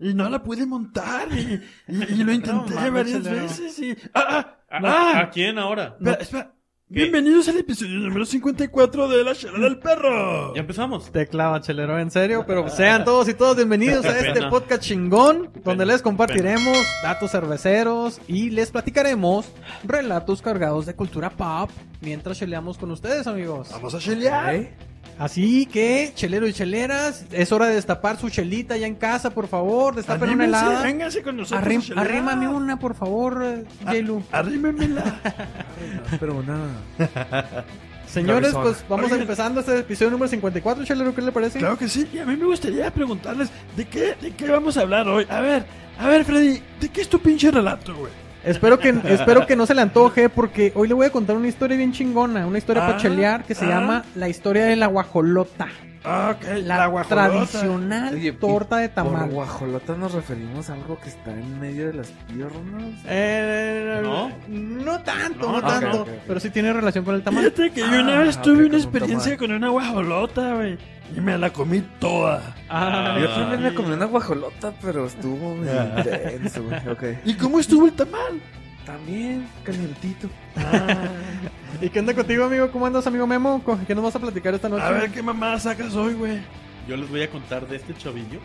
y no la pude montar. Y, y- y lo intenté varias veces. Y... ¡Ah! ¡Ah! ¿A, ah, a- quién ahora? espera, espera. ¿Qué? Bienvenidos al episodio número 54 de La Chela del Perro. Ya empezamos. Te clava, chelero, en serio, pero sean todos y todos bienvenidos a este podcast chingón, donde les compartiremos datos cerveceros y les platicaremos relatos cargados de cultura pop mientras cheleamos con ustedes, amigos. Vamos a chelear. ¿Eh? Así que, cheleros y cheleras, es hora de destapar su chelita ya en casa, por favor, destapen una helada. vénganse con nosotros. Arrim- arrímame una, por favor, eh, Jailu. Arrímemela. Pero nada. Señores, cabezona. pues vamos Oigan. empezando este episodio número 54, chelero, ¿qué le parece? Claro que sí. Y a mí me gustaría preguntarles de qué, de qué vamos a hablar hoy. A ver, a ver, Freddy, ¿de qué es tu pinche relato, güey? Espero que, espero que no se le antoje porque hoy le voy a contar una historia bien chingona, una historia Ah, para chelear que se ah. llama La historia de la guajolota. Ah, ok. La, guajolota. tradicional Oye, torta de Por tamal. guajolota nos referimos a algo que está en medio de las piernas. Eh, ¿No? no tanto, No, no, tanto, ok, ok. pero sí tiene relación con el tamal. Fíjate que yo una Ah, vez tuve una un experiencia con una guajolota, güey. Y me la comí toda. Ah, Yo también me comí una guajolota, pero estuvo Ah. intenso, güey. Ok. ¿Y cómo estuvo el tamal? También, calientito. ¿Y qué onda contigo, amigo? ¿Cómo andas, amigo Memo? ¿Con- ¿Qué nos vas a platicar esta noche? A ver qué mamada sacas hoy, güey. Yo les voy a contar de este chavillo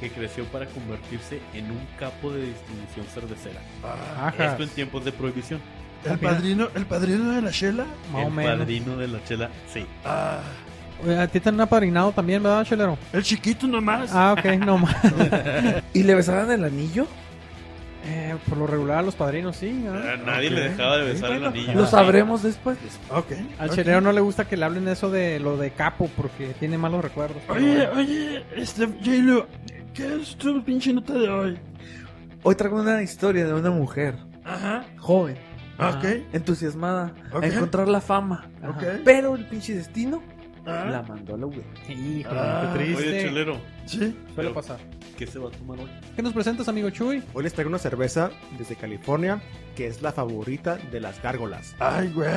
que creció para convertirse en un capo de distribución cervecera. Ah, Ajá. Esto en tiempos de prohibición. el padrino, el padrino de la chela. Más o el menos. padrino de la chela, sí. Ah, a ti te han apadrinado también, ¿verdad, chelero? el chiquito nomás. Ah, ok, no más. ¿Y le besaban el anillo? Eh, por lo regular a los padrinos sí. ¿ah? A nadie ok. le dejaba de besar Bueno, el anillo. Lo sabremos después. Ok. Al chelero no le gusta que le hablen eso de lo de capo porque tiene malos recuerdos. Oye, bueno. oye, este, J-Lo, ¿qué es tu pinche nota de hoy? Hoy traigo una historia de una mujer Ajá. joven, Ok. entusiasmada, a encontrar la fama. Ok. Pero el pinche destino Ah, la mandó a la web. Híjole, Ah, qué triste. Oye, chelero, Sí. Suele pasar. ¿qué se va a tomar hoy? ¿Qué nos presentas, amigo Chuy? Hoy les traigo una cerveza desde California que es la favorita de las gárgolas. Ay, güey.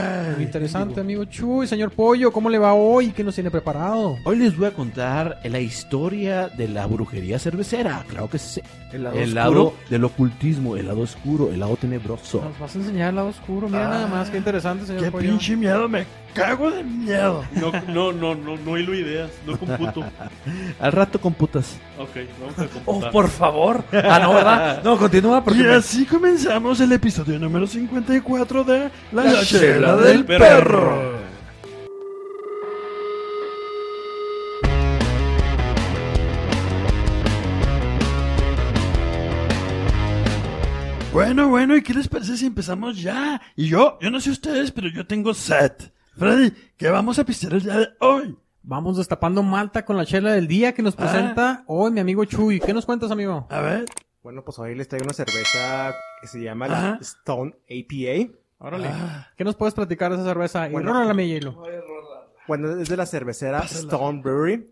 interesante, amigo Chuy. Señor Pollo, ¿cómo le va hoy? ¿Qué nos tiene preparado? Hoy les voy a contar la historia de la brujería cervecera. Claro que sí. El lado el lado del ocultismo, el lado oscuro, el lado tenebroso. Nos vas a enseñar el lado oscuro. Mira Ah, nada más, qué interesante, señor Qué Pollo. pinche miedo, me cago de miedo. No, no, no, no, no hilo ideas, no computo. Al rato con putas. Ok, vamos a Oh, computar. por favor. Ah, no, ¿verdad? No, continúa porque Y me- así comenzamos el episodio número 54 de La, La Chela del del Perro. Perro. Bueno, bueno, ¿y qué les parece si empezamos ya? Y yo, yo no sé ustedes, pero yo tengo set. Freddy, ¿qué vamos a pistear el día de hoy? Vamos destapando Malta con la chela del día que nos Ah. presenta hoy mi amigo Chuy. ¿Qué nos cuentas, amigo? A ver. Bueno, pues hoy les traigo una cerveza que se llama la Ajá. Stone APA. Órale. Ah, ¿Qué nos puedes platicar de esa cerveza? Y Bueno. rólala, mi hielo. Bueno, es de la cervecera Pásala. Stone Brewery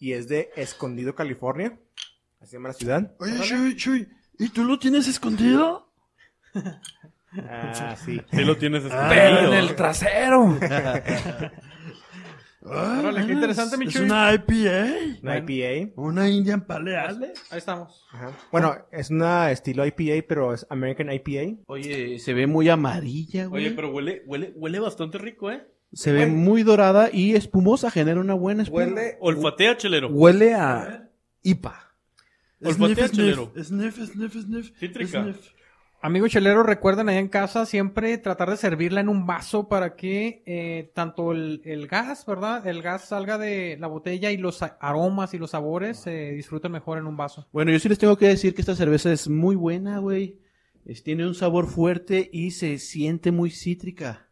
y es de Escondido, California. Así se llama la ciudad. oye, Chuy, Chuy, ¿y tú lo tienes escondido? Ah, sí. Sí lo tienes Ah. Pero escondido. en el trasero. Ah, Órale, qué interesante, mi Es una IPA. Una IPA. Una Indian Pale Ale. Ahí estamos. Ajá. Bueno, es una estilo IPA, pero es American IPA. Oye, se ve muy amarilla, güey. Oye, pero huele, huele, huele bastante rico, ¿eh? Se ve muy dorada y espumosa, genera una buena espuma. Huele, Olfatea, chelero. huele a IPA. Olfatea, Sniff, chelero. sniff, sniff, sniff, sniff. Cítrica. Sniff. Amigo chelero, recuerden allá en casa siempre tratar de servirla en un vaso para que eh, tanto el, el gas, ¿verdad? El gas salga de la botella y los aromas y los sabores se disfruten mejor en un vaso. Bueno, yo sí les tengo que decir que esta cerveza es muy buena, güey. Es- tiene un sabor fuerte y se siente muy cítrica.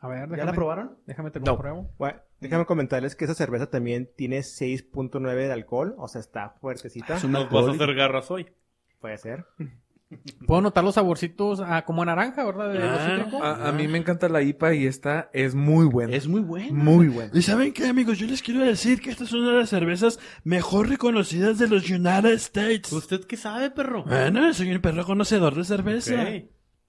A ver, ¿Ya déjame, la probaron? déjame te No. Bueno, déjame comentarles que esa cerveza también tiene 6.9 de alcohol, o sea, está fuertecita. Es un Nos vas a hacer garras hoy. Puede ser. Puedo notar los saborcitos ah, como a naranja, ¿verdad? De Ah. A, a mí me encanta la IPA y esta es muy buena. Es muy buena. muy buena. ¿Y saben qué, amigos? Yo les quiero decir que esta es una de las cervezas mejor reconocidas de los United States. ¿Usted qué sabe, perro? Bueno, soy un perro conocedor de cerveza. Ok.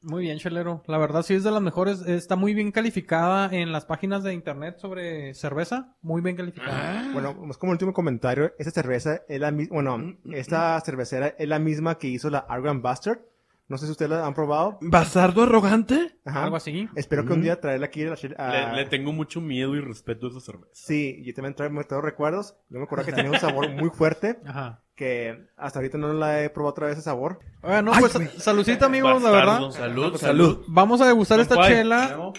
Muy bien, Chelero. La verdad sí es de las mejores. Está muy bien calificada en las páginas de internet sobre cerveza. Muy bien calificada. Bueno, es como último comentario, esta cerveza es la misma, bueno, esta cervecera es la misma que hizo la Argon Bastard. No sé si ustedes la han probado. ¿Bastardo arrogante? Ajá. Algo así. Espero que un día traerla aquí a la a- Le, le tengo mucho miedo y respeto a esa cerveza. Sí, yo también traigo todos recuerdos. Yo me acuerdo que tenía un sabor muy fuerte, Ajá. Que hasta ahorita no la he probado otra vez ese sabor. Bueno, pues saludcita amigos, la verdad. Salud, Salud. Vamos a degustar esta chela.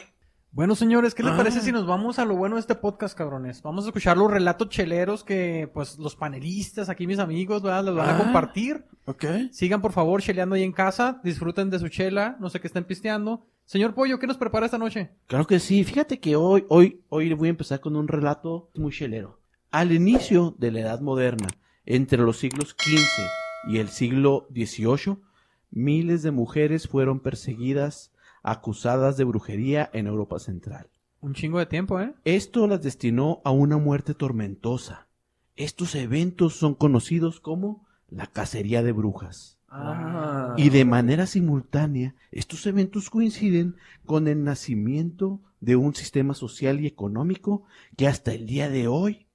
Bueno, señores, ¿qué les Ah. parece si nos vamos a lo bueno de este podcast, cabrones? Vamos a escuchar los relatos cheleros que, pues, los panelistas, aquí mis amigos, ¿verdad? Les van a Ah. compartir. Ok. Sigan, por favor, cheleando ahí en casa. Disfruten de su chela. No sé qué estén pisteando. Señor Pollo, ¿qué nos prepara esta noche? Claro que sí. Fíjate que hoy, hoy, hoy voy a empezar con un relato muy chelero. Al inicio de la Edad Moderna, entre los siglos XV y el siglo XVIII, miles de mujeres fueron perseguidas, acusadas de brujería en Europa Central. Un chingo de tiempo, ¿eh? Esto las destinó a una muerte tormentosa. Estos eventos son conocidos como la cacería de brujas. Ah. Y de manera simultánea, estos eventos coinciden con el nacimiento de un sistema social y económico que hasta el día de hoy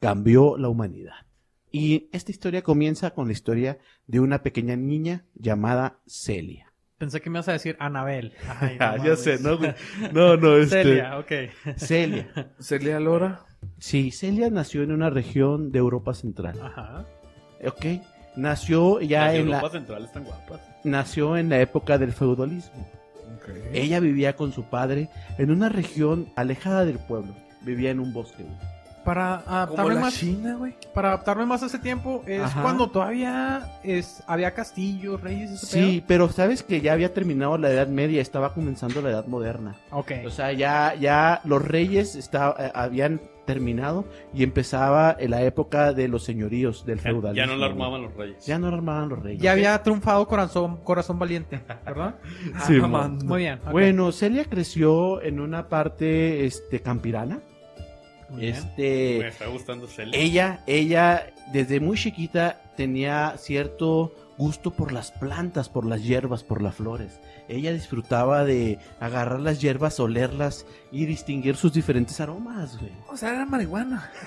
cambió la humanidad. Y esta historia comienza con la historia de una pequeña niña llamada Celia. Pensé que me ibas a decir Anabel. Ay, no Ah, ya sé, ¿no? No, no, este... Celia, ok. Celia. Celia Lora. Sí, Celia nació en una región de Europa Central. Ajá. ¿Ok? Nació ya Las en Europa la, Central están guapas. nació en la época del feudalismo. Ella vivía con su padre en una región alejada del pueblo. Vivía en un bosque. Para adaptarme la más, China, güey. para adaptarme más a ese tiempo, es Ajá. cuando todavía es, había castillos, reyes ese Sí, pero sabes que ya había terminado la Edad Media, estaba comenzando la Edad Moderna. Ok. O sea, ya, ya los reyes está- eh, habían terminado y empezaba la época de los señoríos del feudalismo. ya no la armaban los reyes. Ya no la armaban los reyes. Ya había triunfado Corazón, corazón Valiente, ¿verdad? Sí, Ah. Muy bien. Bueno, Celia creció en una parte este, campirana. Muy bien. Este, Me está gustando Celia. ella, ella desde muy chiquita tenía cierto gusto por las plantas, por las hierbas, por las flores. Ella disfrutaba de agarrar las hierbas, olerlas y distinguir sus diferentes aromas, güey. O sea, era marihuana.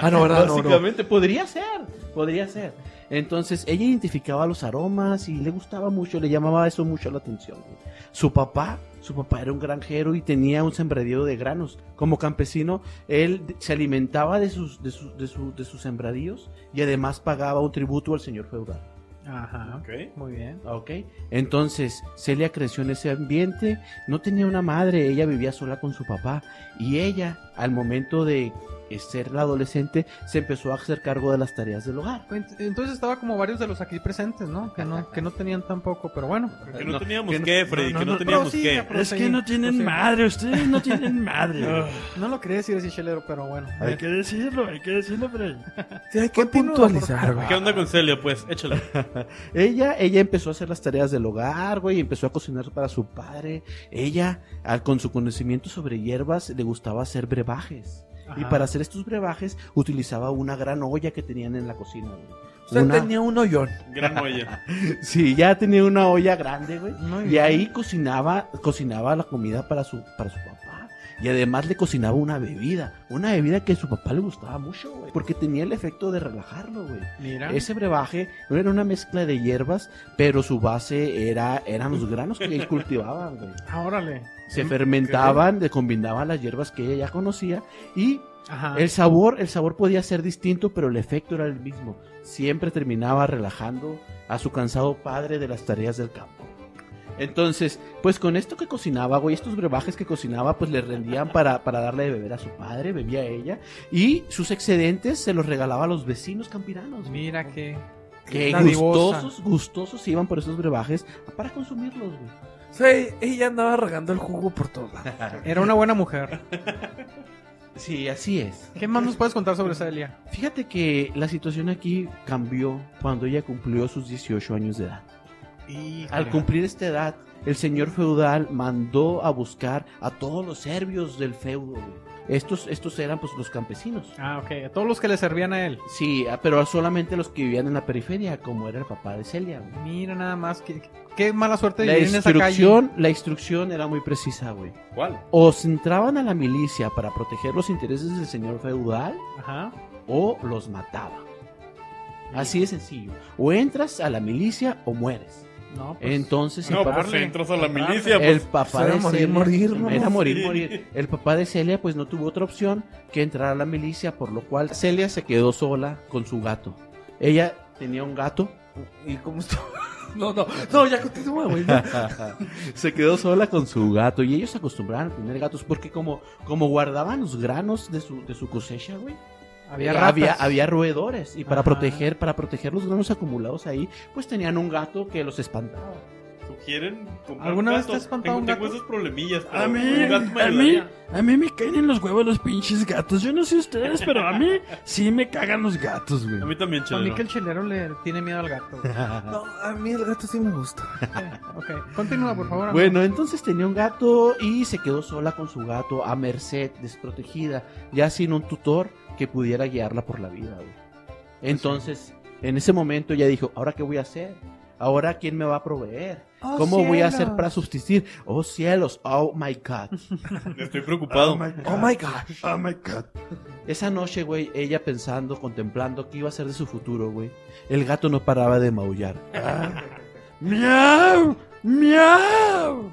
ah, no, ¿verdad? No, no. Básicamente, podría ser, podría ser. Entonces, ella identificaba los aromas y le gustaba mucho, le llamaba eso mucho la atención. güey. Su papá, su papá era un granjero y tenía un sembradío de granos. Como campesino, él se alimentaba de sus, de sus, de su- de sus sembradíos y además pagaba un tributo al señor feudal. Ajá. Ok. Muy bien. ¿Ok? Entonces, Celia creció en ese ambiente, no tenía una madre, ella vivía sola con su papá. Y ella, al momento de eh, ser la adolescente, se empezó a hacer cargo de las tareas del hogar. Ent- Entonces estaba como varios de los aquí presentes, ¿no? Que no, que no tenían tampoco, pero bueno. Que no, No, teníamos qué, Freddy, no, que no, no, teníamos qué. Es que no tienen madre, ustedes no tienen madre. No lo crees decir chelero, pero bueno. hay que decirlo, hay que decirlo, Freddy. Sí, hay que puntualizar, güey. ¿Qué onda con Celia? Pues, échala. Ella, ella empezó a hacer las tareas del hogar, güey, empezó a cocinar para su padre. Ella, al- con su conocimiento sobre hierbas, le gustaba hacer brebajes. Y para hacer estos brebajes utilizaba una gran olla que tenían en la cocina, güey. O sea, Una- tenía un hoyón. Gran olla. Sí, ya tenía una olla grande, güey. Muy Y bien. ahí cocinaba, cocinaba la comida para su, para su papá. Y además le cocinaba una bebida. Una bebida que a su papá le gustaba mucho, güey. Porque tenía el efecto de relajarlo, güey. Mira. Ese brebaje no era una mezcla de hierbas, pero su base era, eran los granos que él cultivaba, güey. Ah, órale. Se fermentaban, le combinaban las hierbas que ella ya conocía y Ajá. el sabor, el sabor podía ser distinto, pero el efecto era el mismo. Siempre terminaba relajando a su cansado padre de las tareas del campo. Entonces, pues con esto que cocinaba, güey, estos brebajes que cocinaba, pues le rendían para, para darle de beber a su padre, bebía ella, y sus excedentes se los regalaba a los vecinos campiranos. Mira que. que gustosos, gustosos iban por esos brebajes para consumirlos, güey. O sea, ella andaba regando el jugo por todo. Era una buena mujer. Sí, así es. ¿Qué más nos puedes contar sobre Celia? Fíjate que la situación aquí cambió cuando ella cumplió sus 18 años de edad. Al cumplir esta edad, el señor feudal mandó a buscar a todos los serbios del feudo. Estos, estos eran pues los campesinos. Ah, ok. Todos los que le servían a él. Sí, ah, pero solamente los que vivían en la periferia, como era el papá de Celia. Mira nada más. Qué, qué mala suerte de La vivir en esa calle. instrucción, la instrucción era muy precisa, güey. ¿Cuál? O se entraban a la milicia para proteger los intereses del señor feudal, Ajá. o los mataba. Así de sencillo. O entras a la milicia o mueres. No, pues, Entonces el No, papá, pues entras a la milicia, el pues. papá Era de morir, Celia, morir, ¿no? era morir, Sí. morir. El papá de Celia pues no tuvo otra opción que entrar a la milicia, por lo cual Celia se quedó sola con su gato. Ella tenía un gato ¿Y cómo está? No, no, no, ya continúa, güey. se quedó sola con su gato y ellos se acostumbraron a tener gatos porque como, como guardaban los granos de su, de su cosecha, güey. había eh, ratas. había, había roedores y para Ajá. proteger para proteger los granos acumulados ahí, pues tenían un gato que los espantaba. ¿Sugieren comprar ¿Alguna un vez te has espantado tengo, un tengo gato? esas problemillas. pero A mí, un gato me a mí, a mí me caen en los huevos los pinches gatos. Yo no sé ustedes, pero a mí sí me cagan los gatos, güey. A mí también, A mí chelero. que el chelero le tiene miedo al gato. güey. No, a mí el gato sí me gusta. Ok, continúa, por favor. amigo. Bueno, entonces tenía un gato y se quedó sola con su gato a merced, desprotegida, ya sin un tutor que pudiera guiarla por la vida. güey. Entonces, en ese momento ella dijo, ¿ahora qué voy a hacer? ¿Ahora quién me va a proveer? Oh, ¿Cómo voy a hacer para subsistir? Oh cielos, oh my God. Estoy preocupado. Oh my Oh my god. Oh my god. Esa noche, güey, ella pensando, contemplando qué iba a ser de su futuro, güey. El gato no paraba de maullar. ¡Miau! ¡Miau!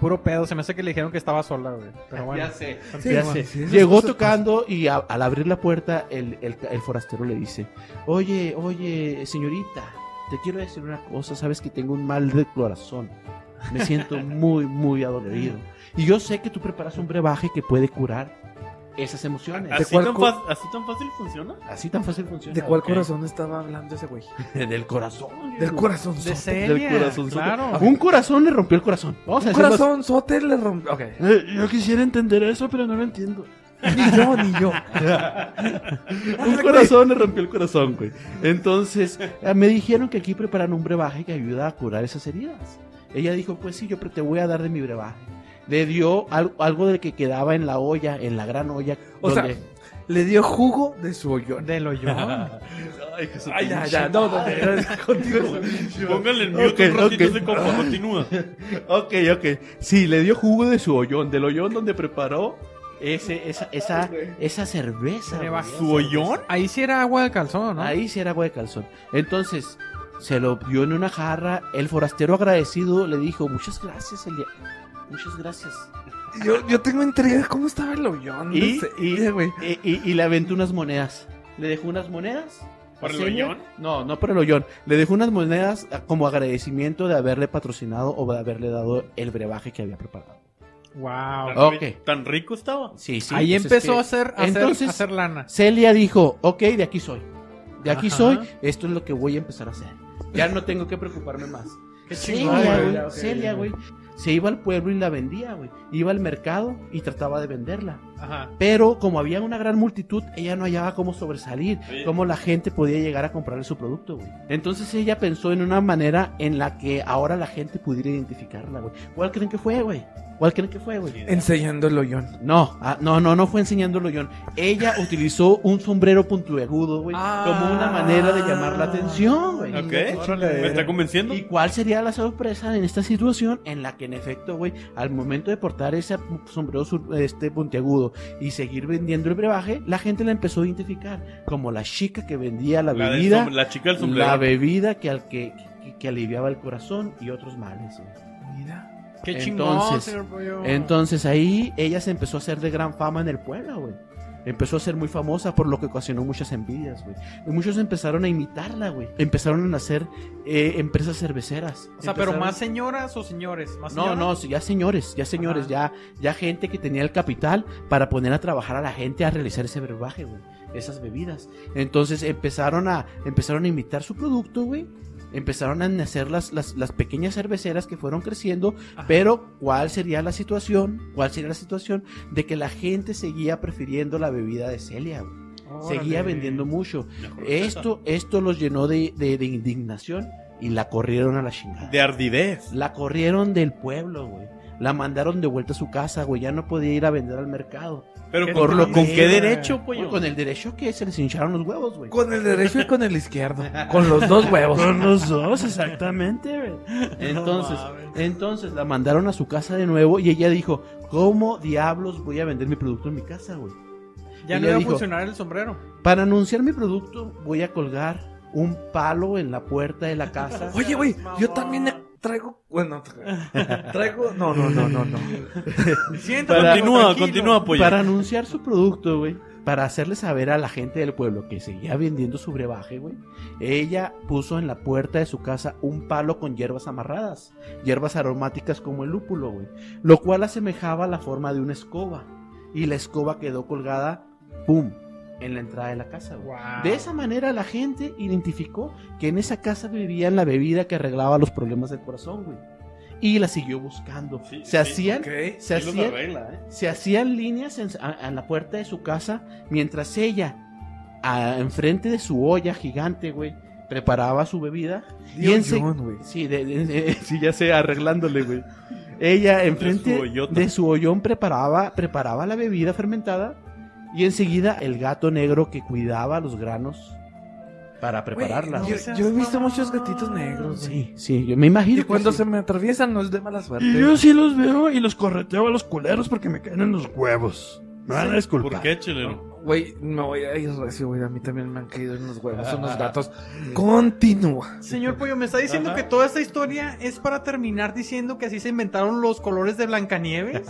Puro pedo, se me hace que le dijeron que estaba sola, güey. Pero bueno. Ya sé. Sí, Ya bueno, sé. sí, esas Llegó cosas tocando y a- al abrir la puerta el, el- el forastero le dice, oye, oye, señorita, te quiero decir una cosa, sabes que tengo un mal de corazón. Me siento muy, muy adolorido. Y yo sé que tú preparas un brebaje que puede curar esas emociones. ¿Así cuál tan, co- fa- ¿Así tan fácil funciona? Así tan fácil funciona. ¿De cuál corazón estaba hablando ese güey? Del corazón. Del corazón. De sote. Celia, corazón, claro. Un corazón le rompió el corazón. Vamos Un corazón sote le rompió. Ok. Eh, yo quisiera entender eso, pero no lo entiendo. Ni yo, ni yo. Un corazón le rompió el corazón, güey. Entonces, eh, me dijeron que aquí preparan un brebaje que ayuda a curar esas heridas. Ella dijo, pues sí, yo te voy a dar de mi brebaje. Le dio al- algo de que quedaba en la olla, en la gran olla. O sea, donde- Le dio jugo de su hoyón. Del hoyón. Ay, ya, ya. No, no, continúa. Póngale el mute Ok, un ratito ok. ese compa, continúa. Ok, ok. Sí, le dio jugo de su hoyón, del hoyón donde preparó ese, esa, esa, esa cerveza. ¿Le güey. bajó ¿Su hoyón? Ahí sí era agua de calzón, ¿no? Ahí sí era agua de calzón. Entonces, se lo dio en una jarra. El forastero agradecido le dijo, muchas gracias, Elia. Muchas gracias. Yo, yo tengo intriga. ¿Cómo estaba el hoyón? Y, y, Celia, güey? y- y- y le aventó unas monedas. Le dejó unas monedas. ¿Por el hoyón? No, no por el hoyón. Le dejó unas monedas como agradecimiento de haberle patrocinado o de haberle dado el brebaje que había preparado. Wow. ¿Tan, Ok. ri- ¿Tan rico estaba? Sí, sí. Ahí pues es empezó que- a, hacer, a, hacer, Entonces- a hacer lana. Celia dijo, ok, de aquí soy. De aquí Ajá. soy, esto es lo que voy a empezar a hacer. Ya no tengo que preocuparme más. Qué chingón, Celia, güey. Celia, güey, se iba al pueblo y la vendía, güey. Iba al mercado y trataba de venderla. Ajá. Pero como había una gran multitud, ella no hallaba cómo sobresalir, Sí. cómo la gente podía llegar a comprarle su producto, güey. Entonces ella pensó en una manera en la que ahora la gente pudiera identificarla, güey. ¿Cuál creen que fue, güey? ¿Cuál creen que fue, güey? Enseñando el hoyón. No, ah, no, no, no fue enseñándolo yo. Ella utilizó un sombrero puntiagudo, güey, Ah. como una manera de llamar la atención, güey. Ok. ¿Me está convenciendo? ¿Y cuál sería la sorpresa en esta situación en la que en efecto, güey, al momento de portar ese sombrero este puntiagudo y seguir vendiendo el brebaje, la gente la empezó a identificar como la chica que vendía la, bebida, som- la chica del sombrero. la bebida que al que, que, que aliviaba el corazón y otros males. Mira. Qué chingón, Entonces- señor Pollo. Entonces ahí ella se empezó a hacer de gran fama en el pueblo, güey. Empezó a ser muy famosa por lo que ocasionó muchas envidias, güey. Y muchos empezaron a imitarla, güey. Empezaron a nacer eh, empresas cerveceras. O sea, pero más señoras o señores. ¿Más no, señoras? no, ya señores, ya señores, ya, ya gente que tenía el capital para poner a trabajar a la gente a realizar ese brebaje, güey, esas bebidas. Entonces empezaron a, empezaron a imitar su producto, güey. Empezaron a nacer las, las, las pequeñas cerveceras que fueron creciendo, Ajá. pero ¿cuál sería la situación? ¿Cuál sería la situación de que la gente seguía prefiriendo la bebida de Celia, güey? Seguía vendiendo mucho. Esto, esto los llenó de, de, de indignación y la corrieron a la chingada. De ardidez. La corrieron del pueblo, güey. La mandaron de vuelta a su casa, güey. Ya no podía ir a vender al mercado. Pero ¿Qué con, por lo ¿con qué derecho, pollo? Con el derecho que se les hincharon los huevos, güey. Con el derecho y con el izquierdo. Con los dos huevos. Con los dos, exactamente, güey. Entonces, No entonces la mandaron a su casa de nuevo y ella dijo, ¿cómo diablos voy a vender mi producto en mi casa, güey? Ya Y no iba a funcionar el sombrero. Para anunciar mi producto voy a colgar un palo en la puerta de la casa. Oye, güey, yo también traigo. Bueno, tra- traigo. No, no, no, no, no. Siéntate, Continúa, tranquilo. continúa, pollo. Para anunciar su producto, güey. Para hacerle saber a la gente del pueblo que seguía vendiendo su brebaje, güey. Ella puso en la puerta de su casa un palo con hierbas amarradas. Hierbas aromáticas como el lúpulo, güey. Lo cual asemejaba la forma de una escoba. Y la escoba quedó colgada, ¡pum! En la entrada de la casa. Wow. De esa manera la gente identificó que en esa casa vivían la bebida que arreglaba los problemas del corazón, güey. Y la siguió buscando. Sí, se sí, hacían, ok. se hacían, arregla, ¿eh? se hacían líneas en, a- en la puerta de su casa mientras ella, a- enfrente de su olla gigante, güey, preparaba su bebida. y Dios, ense- John, güey. Sí, de- de- de- sí, ya sé, arreglándole, güey. Ella enfrente su de su hoyón preparaba, preparaba la bebida fermentada y enseguida el gato negro que cuidaba los granos para prepararla. Güey, no yo, yo he visto muchos gatitos negros. Sí, sí, yo me imagino. Y que cuando sí. se me atraviesan no es de mala suerte. Y yo sí los veo y los correteo a los culeros porque me caen en los huevos. Me van a disculpar. ¿Por qué, chelero? Güey, me voy a ir recio, güey. A mí también me han caído en los huevos unos gatos. Continúa. Señor Pollo, me está diciendo Ajá. que toda esta historia es para terminar diciendo que así se inventaron los colores de Blancanieves.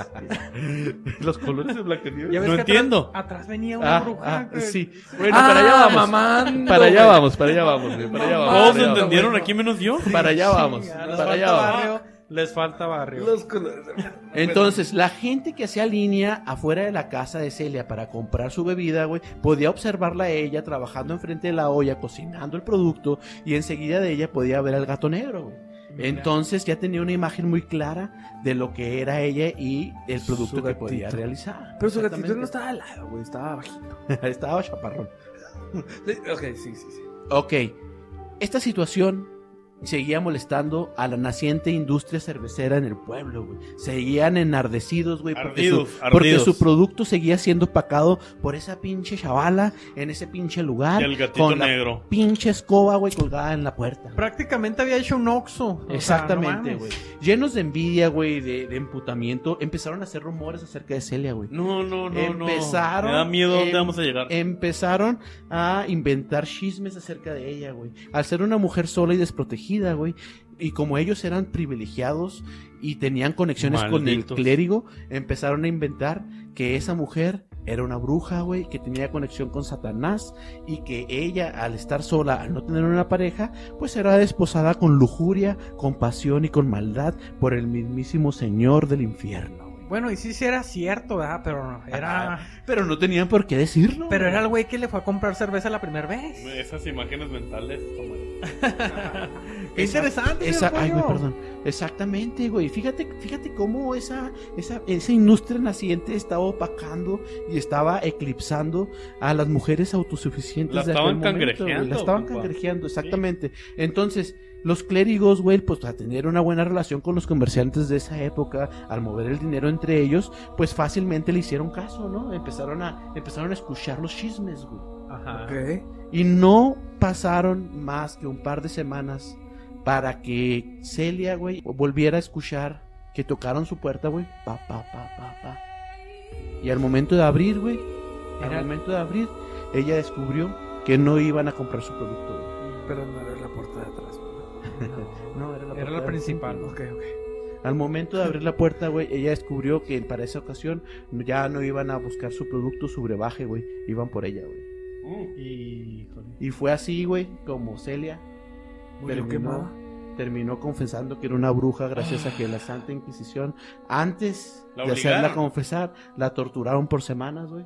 los colores de Blancanieves. No entiendo. Atrás, atrás venía una Ah, bruja. ah, que- sí. Bueno, para allá vamos. Ah, mamando, Para allá vamos, para allá vamos, güey, para allá vamos. Todos entendieron bueno. aquí menos yo. vamos. Para allá vamos, para allá vamos. Les falta barrio. Los colores. Entonces, la gente que hacía línea afuera de la casa de Celia para comprar su bebida, güey, podía observarla a ella trabajando enfrente de la olla, cocinando el producto, y enseguida de ella podía ver al gato negro, güey. Entonces ya tenía una imagen muy clara de lo que era ella y el producto que podía realizar. Pero su gatito no estaba al lado, güey. Estaba bajito. Estaba chaparrón. Sí, Ok, sí, sí, sí. Ok, esta situación seguía molestando a la naciente industria cervecera en el pueblo, güey. Seguían enardecidos, güey, porque, su, porque ardidos. su producto seguía siendo pacado por esa pinche chavala en ese pinche lugar. Y el gatito con la negro. pinche escoba, güey, colgada en la puerta. Prácticamente había hecho un oxo. O sea, Exactamente, no güey. Llenos de envidia, güey, de, de emputamiento, empezaron a hacer rumores acerca de Celia, güey. No, no, no, no. Me da miedo dónde em- vamos a llegar. Empezaron a inventar chismes acerca de ella, güey. Al ser una mujer sola y desprotegida, güey. Y como ellos eran privilegiados y tenían conexiones con el clérigo, empezaron a inventar que esa mujer era una bruja, güey, que tenía conexión con Satanás y que ella, al estar sola, al no tener una pareja, pues era desposada con lujuria, con pasión y con maldad por el mismísimo Señor del infierno. Bueno, y sí, sí era cierto, ¿verdad? Pero no, era... Pero no tenían por qué decirlo. Pero era el güey que le fue a comprar cerveza la primera vez. Esas imágenes mentales, toma. Qué Esa- interesante, Esa, ay, güey, perdón. Exactamente, güey. Fíjate, fíjate cómo esa, esa, esa industria naciente estaba opacando y estaba eclipsando a las mujeres autosuficientes. La de estaban aquel momento, güey. cangrejeando, La estaban compa. cangrejeando, exactamente. Entonces, los clérigos, güey, pues a tener una buena relación con los comerciantes de esa época, al mover el dinero entre ellos, pues fácilmente le hicieron caso, ¿no? Empezaron a, empezaron a escuchar los chismes, güey. Ajá. Ok. Y no pasaron más que un par de semanas para que Celia, güey, volviera a escuchar que tocaron su puerta, güey. Pa, pa, pa, pa, pa. Y al momento de abrir, güey, al Era- momento de abrir, ella descubrió que no iban a comprar su producto, güey. Pero no era la puerta de atrás. güey. No, era la, Era puerta la de principal. Ok, ok. Al momento de abrir la puerta, güey, ella descubrió que para esa ocasión ya no iban a buscar su producto, su brebaje, güey. Iban por ella, güey. Híjole. Y fue así, güey, como Celia Murió terminó, quemada. terminó confesando que era una bruja gracias a que la Santa Inquisición, antes La de hacerla confesar, la torturaron por semanas, güey,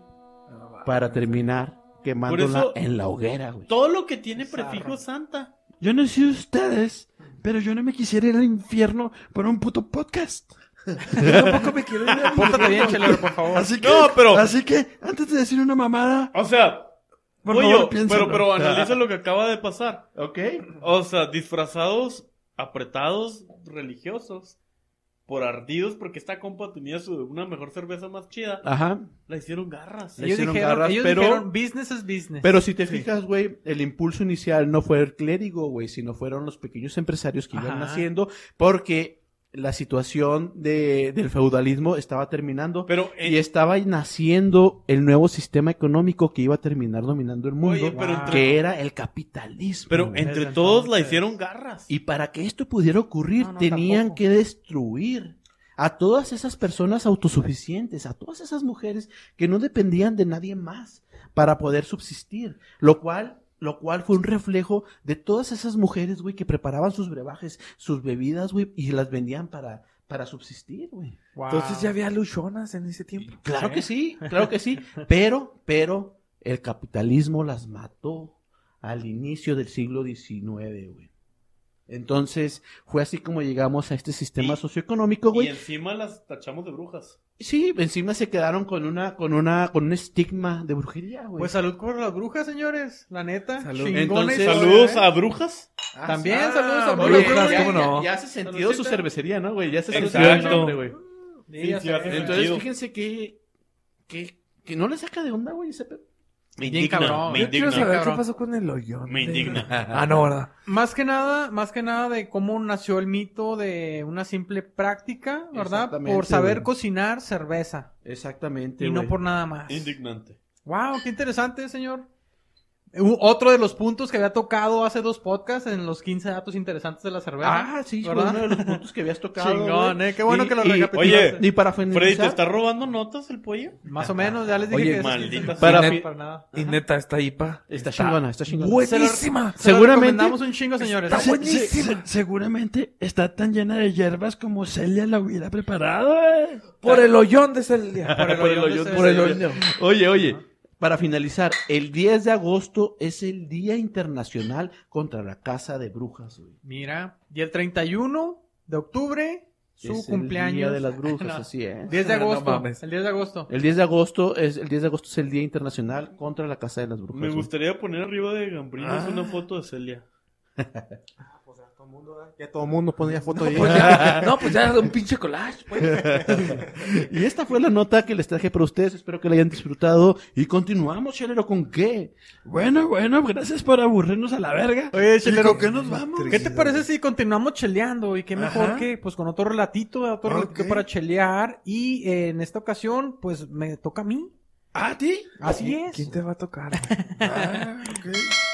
para terminar quemándola eso- en la hoguera, güey. Todo lo que tiene prefijo Santa. Yo no sé ustedes, pero yo no me quisiera ir al infierno por un puto podcast. Yo tampoco me quiero ir al Pórtate bien, chelero, por favor. Así que, No, pero- así que, antes de decir una mamada, O sea, por pollo, favor, pero, piénsalo. pero analiza lo que acaba de pasar. ¿Ok? O sea, disfrazados, apretados, religiosos, por ardidos, porque esta compa tenía su, una mejor cerveza más chida. Ajá. La hicieron garras. Ellos hicieron dijeron, garras, ellos pero- dijeron, business is business. Pero si te fijas, güey, el impulso inicial no fue el clérigo, güey, sino fueron los pequeños empresarios que iban Ajá. naciendo, porque la situación de, del feudalismo estaba terminando Pero, eh, y estaba naciendo el nuevo sistema económico que iba a terminar dominando el mundo, Oye, pero entre- que era el capitalismo. pero entre todos la hicieron garras. Y para que esto pudiera ocurrir, No, no, tenían tampoco. que destruir a todas esas personas autosuficientes, a todas esas mujeres que no dependían de nadie más para poder subsistir, lo cual lo cual fue un reflejo de todas esas mujeres, güey, que preparaban sus brebajes, sus bebidas, güey, y las vendían para para subsistir, güey. Wow. Entonces ya había luchonas en ese tiempo. Claro que sí, claro que sí, pero pero el capitalismo las mató al inicio del siglo XIX, güey. Entonces, fue así como llegamos a este sistema Y- socioeconómico, Y güey. encima las tachamos de brujas. Sí, encima se quedaron con una, con una, con un estigma de brujería, güey. Pues salud por las brujas, señores. La neta. Salud. Entonces, historia, Saludos ¿eh? a brujas. También, Ah, saludos a brujas, ya, ¿cómo ya- no? ya hace sentido su cervecería, ¿no, güey? Ya hace Exacto. sentido el nombre, güey. Sí, ya Sí, hace Entonces, sentido. fíjense que, que, que no le saca de onda, güey, ese pedo. Me Bien indigna, cabrón. me Yo quiero indigna. saber qué cabrón. pasó con el hoyón. Me de- indigna. Ah, no, ¿verdad? Más que nada, más que nada de cómo nació el mito de una simple práctica, ¿verdad? Exactamente, Por saber güey. cocinar cerveza. Exactamente, Y no güey. por nada más. Indignante. Wow, qué interesante, señor. Otro de los puntos que había tocado hace dos podcasts en los 15 datos interesantes de la cerveza. Ah, sí, fue ¿verdad? uno de los puntos que habías tocado, Chingón, eh, qué bueno Y- que lo recapitulaste. Oye, Y para Freddy, finalizar... ¿te está robando notas el pollo? Más o menos, ya les dije Oye, que maldita sí, Para- para nada. Y neta, esta IPA. Está chingona, está chingona. Buenísima. Se lo Seguramente- un chingo, señores. Está buenísima. se- se- seguramente está tan llena de hierbas como Celia la hubiera preparado, eh. Por el hoyón de Celia. Por el hoyón Por el Celia. hoyón. Oye, oye, para finalizar, el 10 de agosto es el Día Internacional contra la Caza de Brujas, güey. Mira, y el 31 de octubre, su Es el cumpleaños. Día de las Brujas, No, así es. 10 de No agosto. el 10 de agosto. El 10 de agosto es el 10 de agosto es el Día Internacional contra la Caza de las Brujas. Me güey. gustaría poner arriba de Gambrinos Ah. una foto de Celia. Todo mundo, ¿eh? Ya todo el mundo pone ya foto ahí. Pues no, pues ya un pinche collage, pues. Y esta fue la nota que les traje para ustedes. Espero que la hayan disfrutado. Y continuamos, chelero, ¿con qué? Bueno, bueno, gracias por aburrirnos a la verga. Oye, ¿Y Chelero, qué nos vamos? ¿Qué te parece si continuamos cheleando? Y qué mejor Ajá. que, pues, con otro relatito, otro Ok. relatito para chelear. Y eh, en esta ocasión, pues, me toca a mí. ¿Ah, ¿A ti? Así es. ¿Quién te va a tocar? Ah, ok.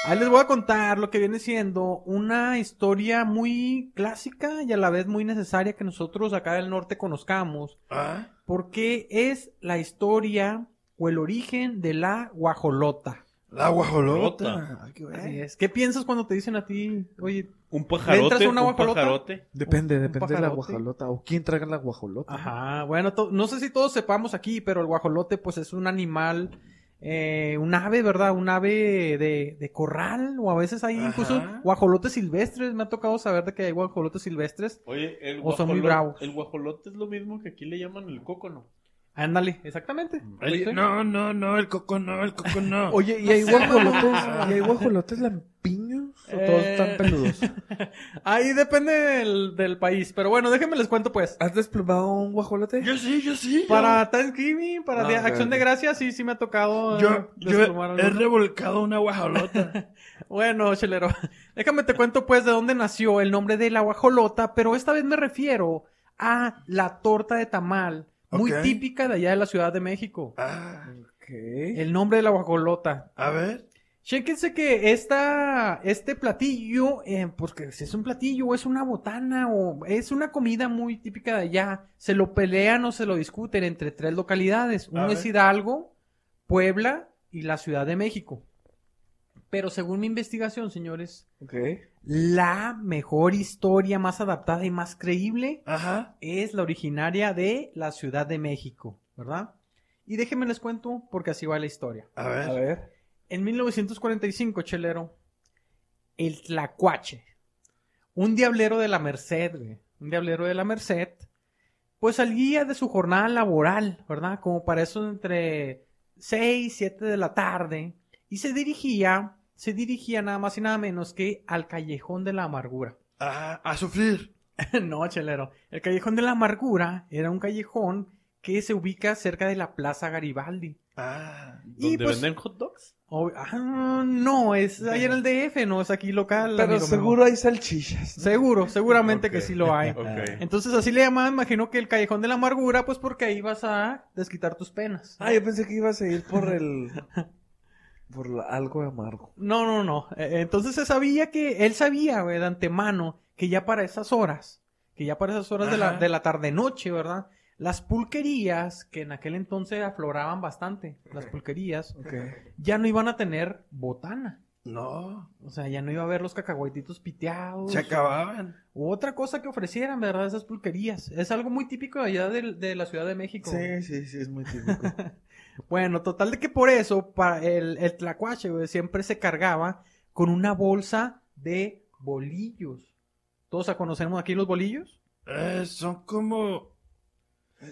Ahí les voy a contar lo que viene siendo una historia muy clásica y a la vez muy necesaria que nosotros acá del norte conozcamos. Ah, Porque es la historia o el origen de la guajolota. La guajolota. Ay, qué Así bueno. es. ¿Qué piensas cuando te dicen a ti, oye, Un entras pajarote, a una un guajolota? pajarote. Depende, Un depende de la pajarote. guajolota. O quién traga la guajolota. Ajá, bueno, to- no sé si todos sepamos aquí, pero el guajolote pues es un animal, eh, un ave, ¿verdad? Un ave de, de corral o a veces hay Ajá. incluso guajolotes silvestres. Me ha tocado saber de que hay guajolotes silvestres. Oye, el O son muy guajolote, bravos. el guajolote es lo mismo que aquí le llaman el cócono. Ándale, exactamente. No, no, no, el coco no, el coco no. Oye, ¿y hay guajolotes? ¿Y hay guajolotes lampiños? ¿O todos Eh, están peludos? Ahí depende del, del país, pero bueno, déjenme les cuento pues. ¿Has desplumado un guajolote? Yo sí, yo sí. Para Thanksgiving, para Ah, Acción de. Gracias, sí, sí me ha tocado. yo, eh, yo desplumar he alguno. revolcado una guajolota. Bueno, chelero, déjame te cuento pues de dónde nació el nombre de la guajolota, pero esta vez me refiero a la torta de tamal, muy típica de allá de la Ciudad de México. Ah, Ok. El nombre de la guajolota. a ver. Chéquense que esta, este platillo, eh, porque si es un platillo o es una botana o es una comida muy típica de allá, se lo pelean o se lo discuten entre tres localidades. Uno es. Hidalgo, Puebla y la Ciudad de México. Pero según mi investigación, señores, Ok. La mejor historia más adaptada y más creíble Ajá. es la originaria de la Ciudad de México, ¿verdad? Y déjenme les cuento porque así va la historia. A ver. A ver. En 1945, chelero, el Tlacuache, un diablero de la Merced, güey, un diablero de la Merced, pues salía de su jornada laboral, ¿verdad? Como para eso entre 6, 7 de la tarde, y se dirigía, se dirigía nada más y nada menos que al Callejón de la Amargura. Ah, a sufrir. no, chelero, el Callejón de la Amargura era un callejón que se ubica cerca de la Plaza Garibaldi. Ah. Y ¿Donde pues- venden hot dogs? Ah, no, es ahí en el DF, no es aquí local. Pero seguro hay salchichas. Seguro, seguramente que sí lo hay. Entonces así le llamaban, imagino que el Callejón de la Amargura, pues porque ahí vas a desquitar tus penas. Ah, yo pensé que ibas a ir por el... Por la- algo amargo. No, no, no. Eh, Entonces se sabía que, él sabía, güey, de antemano, que ya para esas horas, que ya para esas horas de la, de la tarde-noche, ¿verdad? Las pulquerías, que en aquel entonces afloraban bastante, las pulquerías, ya no iban a tener botana. No. O sea, ya no iba a haber los cacahuetitos piteados. Se acababan. U otra cosa que ofrecieran, ¿verdad? Esas pulquerías. Es algo muy típico de allá de, de la Ciudad de México. Sí, sí, sí, es muy típico. Bueno, total de que por eso, para el, el tlacuache, güey, siempre se cargaba con una bolsa de bolillos. ¿Todos a conocemos aquí los bolillos? Eh, son como.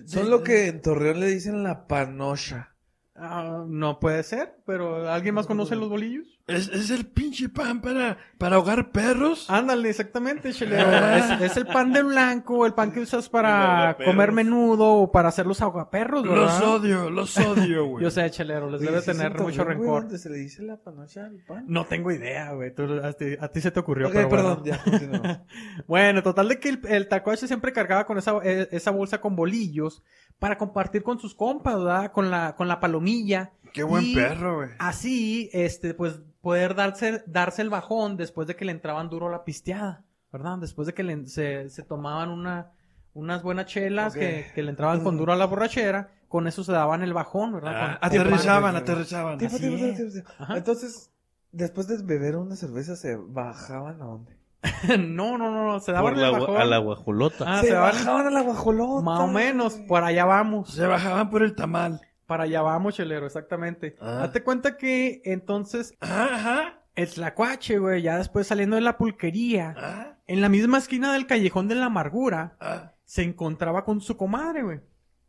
Son lo que en Torreón le dicen la panocha. Ah, no puede ser, pero ¿alguien más conoce los bolillos? Es, es el pinche pan para, para ahogar perros. Ándale, exactamente, chelero. es, es el pan de blanco, el pan que usas para comer menudo o para hacer los ahogaperros, ¿verdad? los odio, los odio, güey. Yo sé, chelero, les debe ¿sí es en tener mucho güey, rencor. donde se le dice la panocha al pan? No tengo idea, güey. Tú- A ti, a ti se te ocurrió, Ok, pero perdón, bueno. ya. Bueno, total de que el, el tacuache siempre cargaba con esa, eh, esa bolsa con bolillos para compartir con sus compas, ¿verdad? Con la, con la palomilla. Qué buen Y perro, güey. Así, este, pues, poder darse, darse el bajón después de que le entraban duro la pisteada, ¿verdad? Después de que le- se, se tomaban una, unas buenas chelas que, que le entraban con duro a la borrachera, con eso se daban el bajón, ¿verdad? Ah, Con- con aterrizaban, aterrizaban. Tiempo, Así tiempo, es. tiempo, tiempo. Ajá. Entonces, después de beber una cerveza, ¿se bajaban a dónde? no, no, no, no, se daban la, a la guajolota. Ah, se se bajaban a la guajolota. Más o menos, por allá vamos. Se bajaban por el tamal. Para allá vamos, chelero, exactamente. Ah. Date cuenta que entonces Ajá, ajá. el tlacuache, güey, ya después saliendo de la pulquería, Ah, en la misma esquina del callejón de la amargura, ah. se encontraba con su comadre, güey.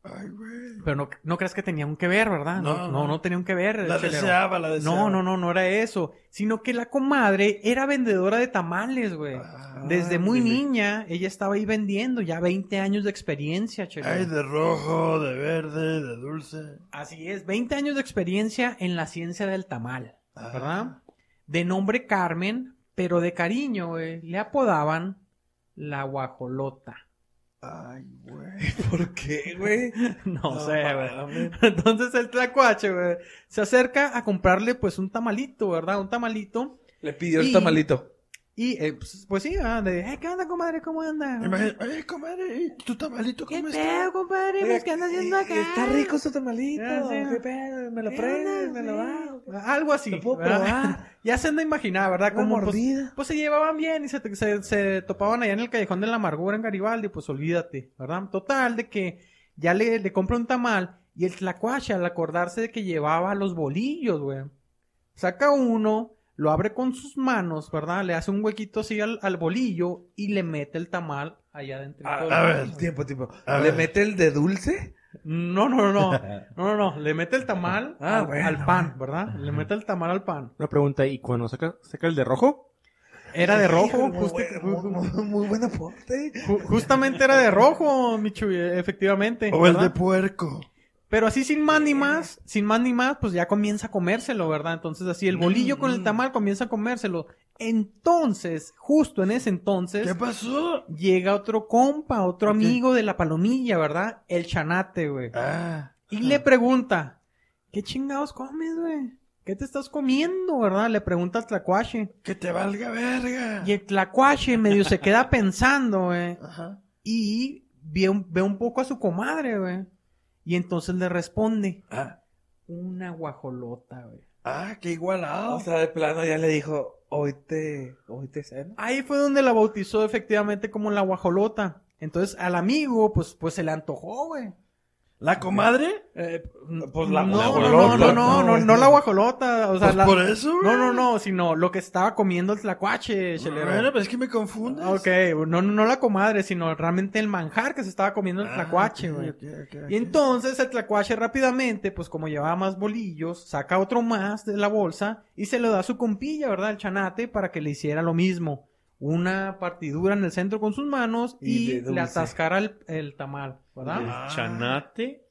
Ay, güey. Pero no, no creas que tenían que ver, ¿verdad? No, No, no, no. no tenían que ver. La chelero. deseaba, la deseaba. No, no, no, no era eso. Sino que la comadre era vendedora de tamales, güey. Ah, Desde muy niña, ella estaba ahí vendiendo, ya 20 años de experiencia, chelero. Hay de rojo, de verde, de dulce. Así es, 20 años de experiencia en la ciencia del tamal, Ah. ¿verdad? De nombre Carmen, pero de cariño, güey, le apodaban la guajolota. Ay, güey. ¿Por qué, güey? No, sé, güey. Entonces el tlacuache, güey, se acerca a comprarle pues un tamalito, ¿verdad? Un tamalito. Le pidió el tamalito. Y eh, pues, pues sí, ah, de, "Eh, ¿qué onda, comadre? ¿Cómo anda? Oye, comadre, ¿y tu tamalito ¿Qué cómo pedo, está? compadre? Oiga, Pues, ¿Qué anda haciendo acá? Está rico su tamalito. Ah, sí. ¿Qué pedo? ¿Me lo ¿Qué prendes? ¿Me lo das? Algo así. ¿Lo puedo. Ya se anda a imaginar, ¿verdad? Una Como pues, mordida. pues se llevaban bien y se, se, se topaban allá en el callejón de la amargura en Garibaldi, pues olvídate, ¿verdad? Total, de que ya le, le compra un tamal y el tlacuache al acordarse de que llevaba los bolillos, güey. Saca uno, lo abre con sus manos, ¿verdad? Le hace un huequito así al, al bolillo y le mete el tamal allá adentro. A- a ver. Tiempo, tiempo. A ¿Le ver. mete el de dulce? No, no, no, no, no, no, no, le mete el tamal Ah, al, bueno. al pan, ¿verdad? Le mete el tamal al pan. Una pregunta, ¿y cuando saca, saca el de rojo? Era de rojo, Muy, justi- buen- muy, muy- muy buen aporte. Ju- justamente era de rojo, Michu, efectivamente. O el de puerco. Pero así sin más ni más, sin más ni más, pues ya comienza a comérselo, ¿verdad? Entonces así el bolillo con el tamal comienza a comérselo. Entonces, justo en ese entonces, ¿Qué pasó? llega otro compa, otro amigo de la palomilla, ¿verdad? El chanate, güey. Ah. Y le pregunta, ¿qué chingados comes, güey? ¿qué te estás comiendo, verdad? Le pregunta al tlacuache. Que te valga verga. Y el tlacuache medio se queda pensando, güey. Ajá. Y ve un, ve un poco a su comadre, güey. Y entonces le responde, Ah, una guajolota, güey. ah, qué igualado. O sea, de plano ya le dijo, hoy te, hoy te ceno. Ahí fue donde la bautizó efectivamente como la guajolota. Entonces al amigo, pues, pues se le antojó, güey. ¿La comadre? Eh, Pues la no, no, guajolota, no, no, no, ¿no? no, no la guajolota. O sea, Pues la- por eso, güey. No, no, no, sino lo que estaba comiendo el tlacuache, chelero. Bueno, pues es que me confundes. Ok, no, no, no la comadre, sino realmente el manjar que se estaba comiendo el Ah, tlacuache, güey. Y entonces el tlacuache rápidamente, pues como llevaba más bolillos, saca otro más de la bolsa y se lo da a su compilla, ¿verdad? El chanate, para que le hiciera lo mismo. Una partidura en el centro con sus manos Y le atascara el, el tamal, ¿verdad? El Ah. chanate,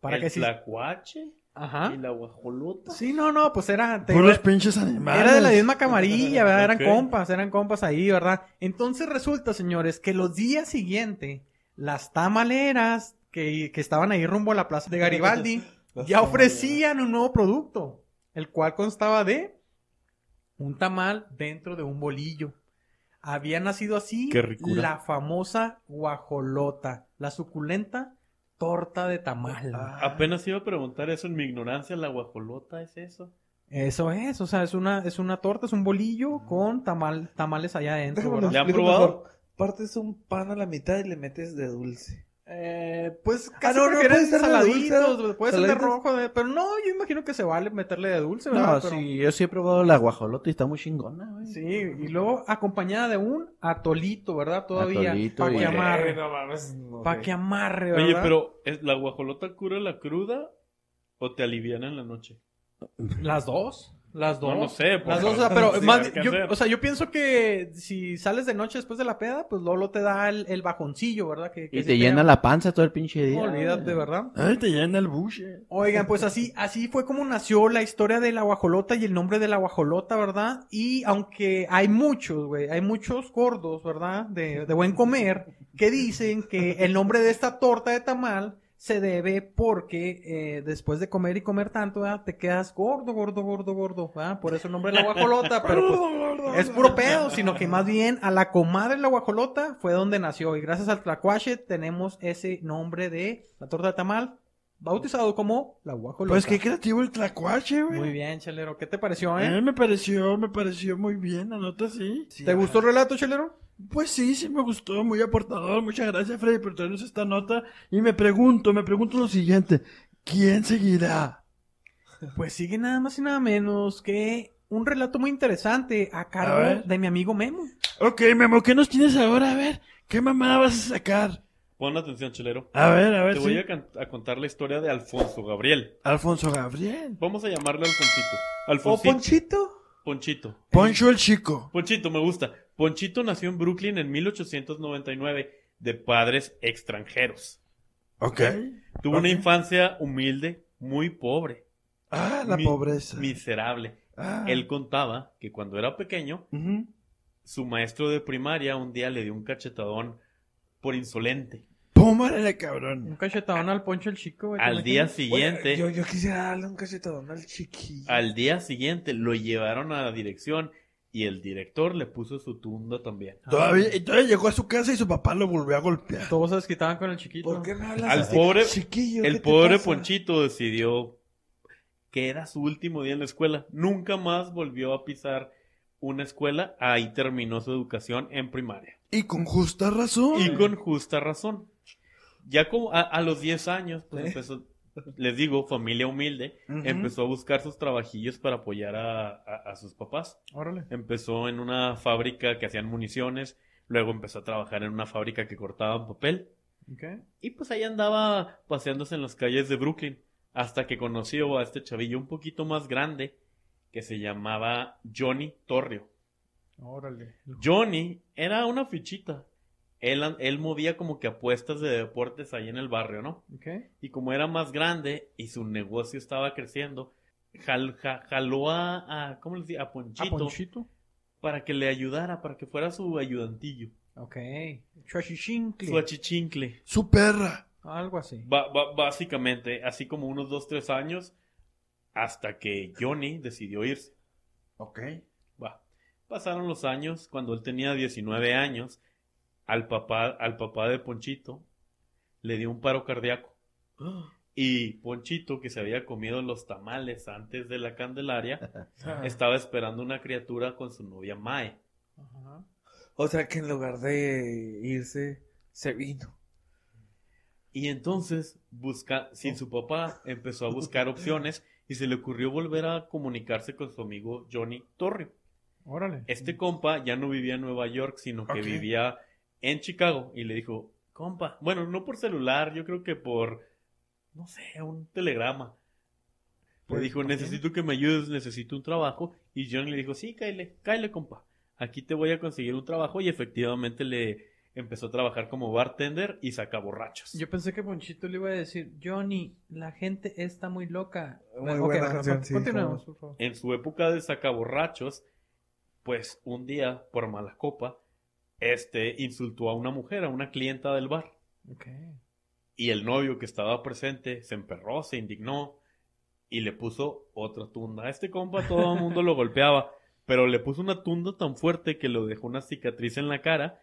Para el que sí. tlacuache Ajá. y la guajolota. Sí, no, no, pues era... te- Puros pinches animales. Era de la misma camarilla, ¿verdad? Eran compas, eran compas ahí, ¿verdad? Entonces resulta, señores, que los días siguientes, las tamaleras que, que estaban ahí rumbo a la plaza de Garibaldi, ya ofrecían un nuevo producto, el cual constaba de un tamal dentro de un bolillo. Había nacido así la famosa guajolota, la suculenta torta de tamal. Ah. Apenas iba a preguntar eso en mi ignorancia, la guajolota es eso. Eso es, o sea, es una, es una torta, es un bolillo con tamal, tamales allá adentro. ¿Le han probado? mejor. Partes un pan a la mitad y le metes de dulce. Eh, pues Ah, casi no, no, prefieren puede ser de saladitos, dulce, puede ser de rojo, de- pero no, yo imagino que se vale meterle de dulce, No, sí, yo sí he probado la guajolota y está muy chingona, güey. Sí, y luego acompañada de un atolito, ¿verdad? Todavía. Atolito Para y- que amarre. Eh, no Para que amarre, ¿verdad? Oye, pero ¿es ¿la guajolota cura la cruda o te aliviana en la noche? Las dos. Las dos. No, no sé, pues, Las dos, o sea, pero sí, más, yo, o sea, yo pienso que si sales de noche después de la peda, pues Lolo te da el, el bajoncillo, ¿verdad? Que, que Y sí te llena la panza todo el pinche día. Olvídate, ¿verdad? Ay, te llena el buche. Oigan, pues así, así fue como nació la historia de la guajolota y el nombre de la guajolota, ¿verdad? Y aunque hay muchos, güey, hay muchos gordos, ¿verdad? De, de buen comer, que dicen que el nombre de esta torta de tamal se debe porque eh, después de comer y comer tanto, ¿verdad? Te quedas gordo, gordo, gordo, gordo, ¿verdad? Por eso el nombre de la guajolota, pero pues es puro pedo, sino que más bien a la comadre de la guajolota fue donde nació. Y gracias al tlacuache tenemos ese nombre de la torta de tamal, bautizado como la guajolota. Pues qué creativo el tlacuache, güey. Muy bien, Chelero. ¿Qué te pareció, Eh, eh? me pareció, me pareció muy bien, la nota sí. ¿Te gustó el relato, Chelero? Pues sí, sí me gustó, muy aportador. Muchas gracias, Freddy, por traernos esta nota. Y me pregunto, me pregunto lo siguiente. ¿Quién seguirá? Pues sigue nada más y nada menos que un relato muy interesante a cargo de mi amigo Memo. Ok, Memo, ¿qué nos tienes ahora? A ver, ¿qué mamada vas a sacar? Pon atención, chelero. A ver, a ver, Te sí. voy a, contar la historia de Alfonso Gabriel. Alfonso Gabriel. Vamos a llamarle Alfonsito. ¿O Alfonsito. Ponchito? Ponchito. Poncho el Chico. Ponchito, me gusta. Ponchito nació en Brooklyn en 1899 de padres extranjeros. Ok. Tuvo una infancia humilde, muy pobre, Ah, la Mi- pobreza. miserable. Ah. Él contaba que cuando era pequeño, su maestro de primaria un día le dio un cachetadón por insolente. Pómale, Un cabrón. cachetadón al poncho el chico, güey. ¿te Al día siguiente, Yo, yo quisiera darle un cachetadón al chiquillo. al día siguiente lo llevaron a la dirección y el director le puso su tunda también. Todavía, y todavía llegó a su casa y su papá lo volvió a golpear. Todos se desquitaban con el chiquito. ¿Por qué me hablas Al así? pobre- chiquillo? ¿qué El pobre pasa? Ponchito decidió que era su último día en la escuela. Nunca más volvió a pisar una escuela. Ahí terminó su educación en primaria. Y con justa razón. Y con justa razón. Ya como a, a los 10 años, pues ¿Eh? empezó, les digo, familia humilde, empezó a buscar sus trabajillos para apoyar a, a- a sus papás. Órale. Empezó en una fábrica que hacían municiones, luego empezó a trabajar en una fábrica que cortaban papel. Y pues ahí andaba paseándose en las calles de Brooklyn, hasta que conoció a este chavillo un poquito más grande, que se llamaba Johnny Torrio. Órale. Johnny era una fichita. Él, él movía como que apuestas de deportes ahí en el barrio, ¿no? Ok. Y como era más grande y su negocio estaba creciendo, jal- ja- jaló a, a- ¿cómo le decía? A ¿A Ponchito, Ponchito? para que le ayudara, para que fuera su ayudantillo, Ok. Chuachichincle. su achichincle. Su perra. Algo así. Ba- ba- básicamente, así como unos dos, tres años, hasta que Johnny decidió irse. Ok. Va. Pasaron los años, cuando él tenía 19 años, al papá, al papá de Ponchito le dio un paro cardíaco. Y Ponchito, que se había comido los tamales antes de la Candelaria, estaba esperando una criatura con su novia Mae. Ajá. O sea que en lugar de irse, se vino. Y entonces, busca, sin su papá, empezó a buscar opciones y se le ocurrió volver a comunicarse con su amigo Johnny Torrio. Órale. Este compa ya no vivía en Nueva York, sino que vivía en Chicago. Y le dijo, compa, bueno, no por celular, yo creo que por, no sé, un telegrama. Le Pues, dijo, necesito que me ayudes, necesito un trabajo. Y Johnny le dijo, sí, cáele, cáele, compa. Aquí te voy a conseguir un trabajo. Y efectivamente le empezó a trabajar como bartender y saca borrachos. Yo pensé que Ponchito le iba a decir, Johnny, la gente está muy loca. Muy buena ok, canción, sí, continuemos, como- por favor. En su época de sacaborrachos, pues un día, por mala copa, este insultó a una mujer, a una clienta del bar. Ok. Y el novio que estaba presente se emperró, se indignó y le puso otra tunda. A este compa todo el mundo lo golpeaba, pero le puso una tunda tan fuerte que lo dejó una cicatriz en la cara,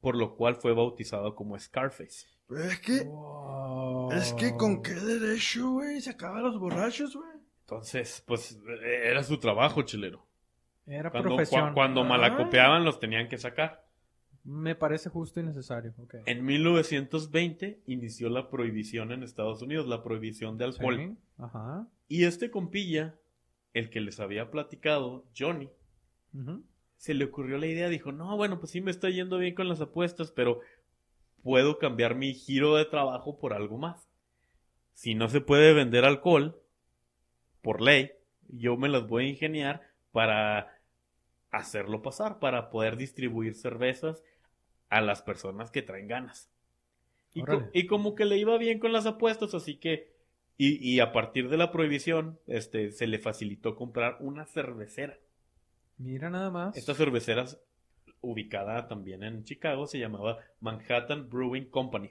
por lo cual fue bautizado como Scarface. Pero es que, Wow. es que con qué derecho, güey, se acaban los borrachos, güey. Entonces, pues era su trabajo, chelero. Era Cuando, profesión. cua- cuando Ah. malacopeaban los tenían que sacar. Me parece justo y necesario. ok. En 1920 inició la prohibición en Estados Unidos, la prohibición de alcohol. Sí, Ajá. Y este compilla, el que les había platicado, Johnny, se le ocurrió la idea, dijo, no, bueno, pues sí me está yendo bien con las apuestas, pero puedo cambiar mi giro de trabajo por algo más. Si no se puede vender alcohol, por ley, yo me las voy a ingeniar para hacerlo pasar, para poder distribuir cervezas a las personas que traen ganas. Y, co- Órale. y como que le iba bien con las apuestas, así que, y, y a partir de la prohibición, este, se le facilitó comprar una cervecera. Mira nada más. Esta cervecera ubicada también en Chicago se llamaba Manhattan Brewing Company.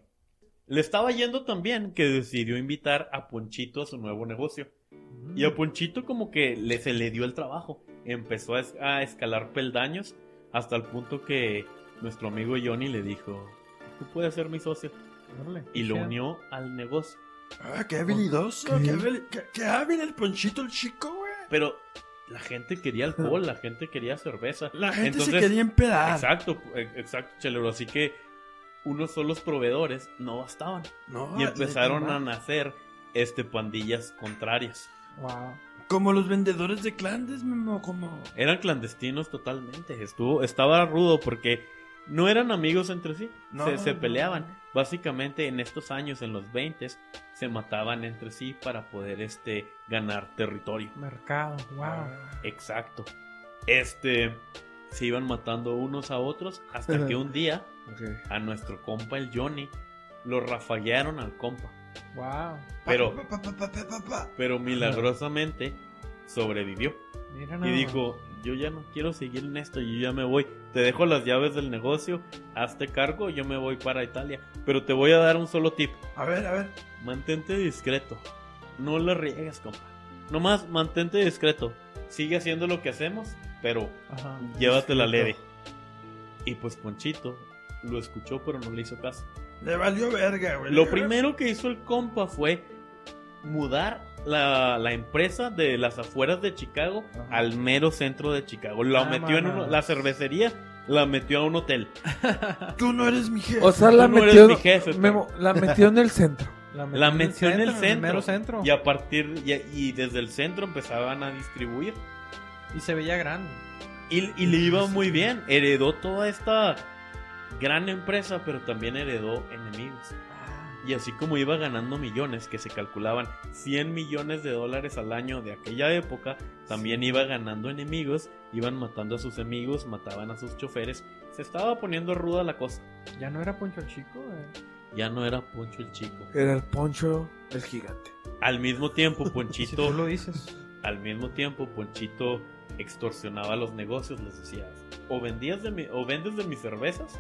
Le estaba yendo tan bien que decidió invitar a Ponchito a su nuevo negocio. Mm. Y a Ponchito como que le, se le dio el trabajo. Empezó a, es- a escalar peldaños hasta el punto que nuestro amigo Johnny le dijo, tú puedes ser mi socio. Órale, Y lo unió al negocio. Ah, qué habilidoso, ¿Qué? qué, qué- qué hábil el ponchito, el chico, güey. Pero la gente quería alcohol, la gente quería cerveza. La gente Entonces, se quería empedar. Exacto, e- exacto, chelero. Así que unos solos proveedores no bastaban. No, y empezaron a nacer este pandillas contrarias. Wow. Como los vendedores de clandes, Memo, como... Eran clandestinos totalmente. Estuvo, estaba rudo porque no eran amigos entre sí. No, se, se no. peleaban. Básicamente en estos años, en los 20 se mataban entre sí para poder este ganar territorio. Mercado. Wow. Exacto. Este se iban matando unos a otros hasta que un día Ok. a nuestro compa el Johnny lo rafaguearon al compa. Wow. Pero, Pa, pa, pa, pa, pa, pa, pa. pero milagrosamente sobrevivió. Mira Y dijo, yo ya no quiero seguir en esto, yo ya me voy. Te dejo las llaves del negocio, hazte cargo, yo me voy para Italia. Pero te voy a dar un solo tip. A ver, a ver. Mantente discreto. No la riegues, compa. Nomás mantente discreto. Sigue haciendo lo que hacemos, pero. Ajá. llévatela leve. Y pues Ponchito lo escuchó, pero no le hizo caso. Le valió verga, güey. Lo primero que hizo el compa fue mudar la, la empresa de las afueras de Chicago Ajá. al mero centro de Chicago. La Ah, metió en uno- la cervecería, la metió a un hotel. Tú no eres mi jefe. O sea, la Tú no eres metió, mi jefe, Memo, la metió en el centro. La metió en el centro. mero centro. Y a partir y, y desde el centro empezaban a distribuir. Y se veía grande. Y, y le iba muy bien. Heredó toda esta gran empresa, pero también heredó enemigos. Y así como iba ganando millones, que se calculaban 100 millones de dólares al año de aquella época, también iba ganando enemigos, iban matando a sus amigos, mataban a sus choferes. Se estaba poniendo ruda la cosa. Ya no era Poncho el Chico. eh. Ya no era Poncho el chico. Era el poncho, el gigante. Al mismo tiempo, Si Ponchito, tú lo dices. al mismo tiempo, Ponchito extorsionaba los negocios, les decía, o vendías de mi, o vendes de mis cervezas,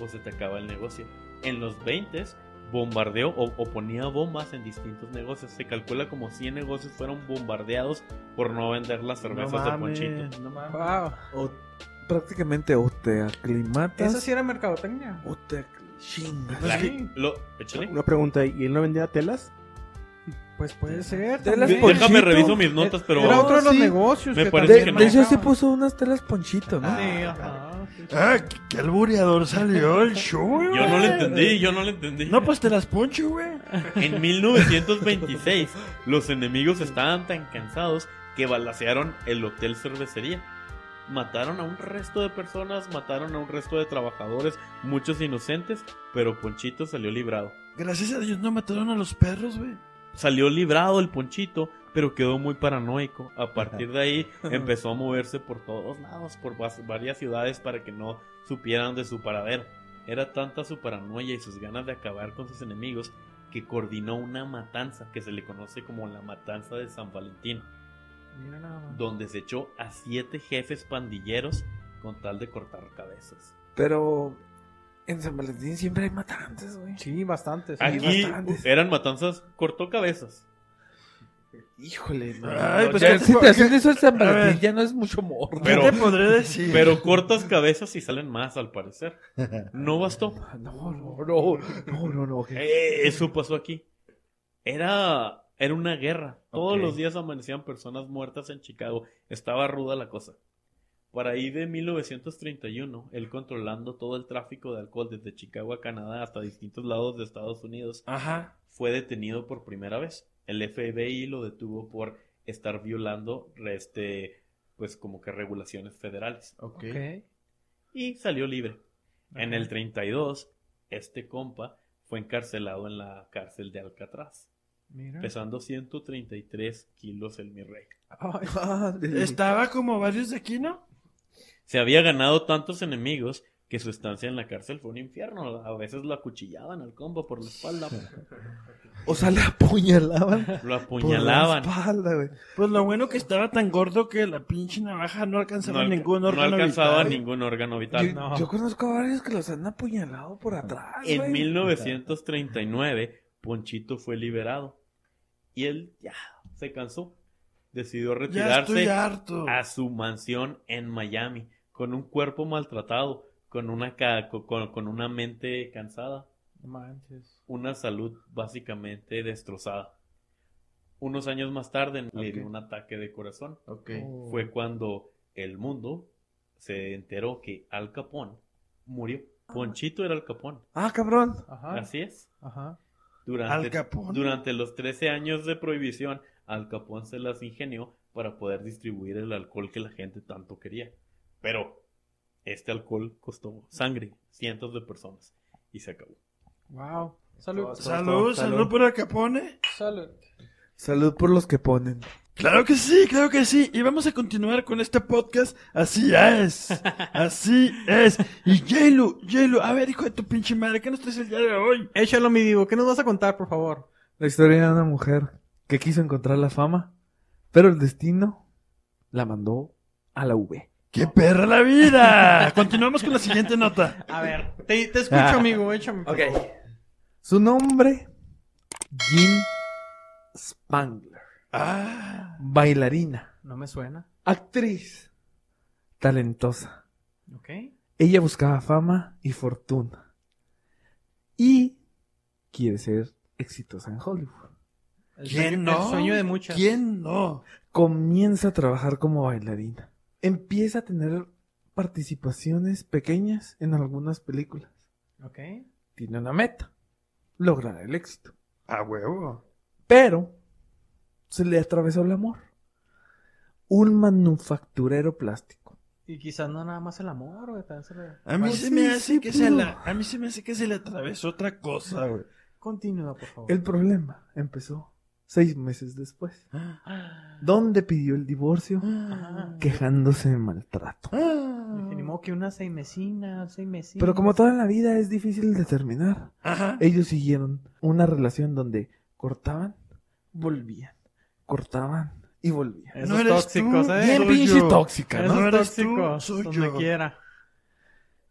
o se te acaba el negocio. En los 20 bombardeó o, o ponía bombas en distintos negocios. Se calcula como 100 negocios fueron bombardeados por no vender las cervezas de Ponchito. no mames. Wow. O prácticamente o te aclimatas Eso sí era mercadotecnia. o te acli- chingas. La- Sí. lo, échale. Una pregunta, ¿y él no vendía telas? Pues puede ser. De las también. Ponchito. Déjame reviso mis notas, pero Era otro de los Sí. negocios. Me que parece De, hecho, sí manejaban. puso unas telas ponchito, ¿no? Sí, ajá. Ah, qué, qué albureador salió el show, güey. yo no lo entendí, yo no lo entendí. No, pues te las poncho, güey. En 1926, los enemigos estaban tan cansados que balacearon el hotel cervecería. Mataron a un resto de personas, mataron a un resto de trabajadores, muchos inocentes, pero Ponchito salió librado. Gracias a Dios no mataron a los perros, güey. Salió librado el Ponchito, pero quedó muy paranoico. A partir de ahí empezó a moverse por todos lados, por varias ciudades para que no supieran de su paradero. Era tanta su paranoia y sus ganas de acabar con sus enemigos que coordinó una matanza que se le conoce como la matanza de San Valentín, Mira nada más. donde se echó a siete jefes pandilleros con tal de cortar cabezas. Pero en San Valentín siempre hay matantes, güey. Sí, bastante. sí. Aquí bastantes. eran matanzas, cortó cabezas. Híjole, no. Ay, pues, ya, ¿qué te si po- te hacen qué- eso en San A ver. Valentín ya no es mucho morro. Pero- ¿Qué te podré decir? Pero cortas cabezas y salen más al parecer. No bastó. No, no, no, no, no, no. Eh, eso pasó aquí. Era, era una guerra. Todos los días amanecían personas muertas en Chicago. Estaba ruda la cosa. Para ahí de 1931, él controlando todo el tráfico de alcohol desde Chicago a Canadá hasta distintos lados de Estados Unidos, Ajá. fue detenido por primera vez. El FBI lo detuvo por estar violando este, pues como que regulaciones federales. Ok. Y salió libre. En el 32, este compa fue encarcelado en la cárcel de Alcatraz, Mira. pesando 133 kilos el mi rey. Ay, Estaba como varios de aquí, ¿no? Se había ganado tantos enemigos que su estancia en la cárcel fue un infierno. A veces lo acuchillaban al compa por la espalda, O sea, le apuñalaban. lo Por apuñalaban. la espalda, güey. Pues lo bueno que estaba tan gordo que la pinche navaja no alcanzaba No, alca- ningún no órgano alcanzaba vital. ningún órgano vital. Yo, No. yo conozco a varios que los han apuñalado por atrás, En güey. 1939, Ponchito fue liberado. Y él ya se cansó. Decidió Ya retirarse estoy harto. a su mansión en Miami, con un cuerpo maltratado, con una, con, con una mente cansada, no manches. una salud básicamente destrozada. Unos años más tarde le dio un ataque de corazón. Ok. Fue cuando el mundo se enteró que Al Capón murió. Ponchito era Al Capón. Ah, cabrón. Ajá. Así es. Ajá. Durante, Al Capone. durante los 13 años de prohibición, Al Capón se las ingenió para poder distribuir el alcohol que la gente tanto quería. Pero este alcohol costó sangre, cientos de personas, y se acabó. Wow. Salud. Salud, salud por el Capone. Salud. Salud por los que ponen. Claro que sí, claro que sí. Y vamos a continuar con este podcast. Así es. Así es. Y Jailu, Jailu, a ver, hijo de tu pinche madre, ¿qué nos traes el día de hoy? Échalo, mi divo. ¿Qué nos vas a contar, por favor? La historia de una mujer que quiso encontrar la fama, pero el destino la mandó a la V. ¡Qué perra la vida! Continuamos con la siguiente nota. A ver. Te, te escucho, amigo. Échame. favor. Su nombre, Jean Spangler. Ah, Bailarina, No me suena. actriz, talentosa. Ok. Ella buscaba fama y fortuna. Y quiere ser exitosa en Hollywood. ¿quién no? El sueño de muchas. ¿Quién no? Comienza a trabajar como bailarina. Empieza a tener participaciones pequeñas en algunas películas. Ok. Tiene una meta, lograr el éxito. A huevo. Pero se le atravesó el amor. Un manufacturero plástico. Y quizás no nada más el amor, güey. se A mí Pues se me hace que se pudo. la, a mí se me hace que se le atravesó otra cosa, güey. Continúa, por favor. El problema empezó seis meses después, donde pidió el divorcio Ajá. quejándose de maltrato. Ni modo que una seis mesinas, seis mesinas. Pero como toda la vida es difícil de terminar, Ajá. ellos siguieron una relación donde cortaban, volvían, cortaban y volvían. Esos No eres tóxicos, tú. ¿eh? Bien soy pinche yo. tóxica, Esos ¿no? No eres tú, tóxicos, soy donde yo. quiera.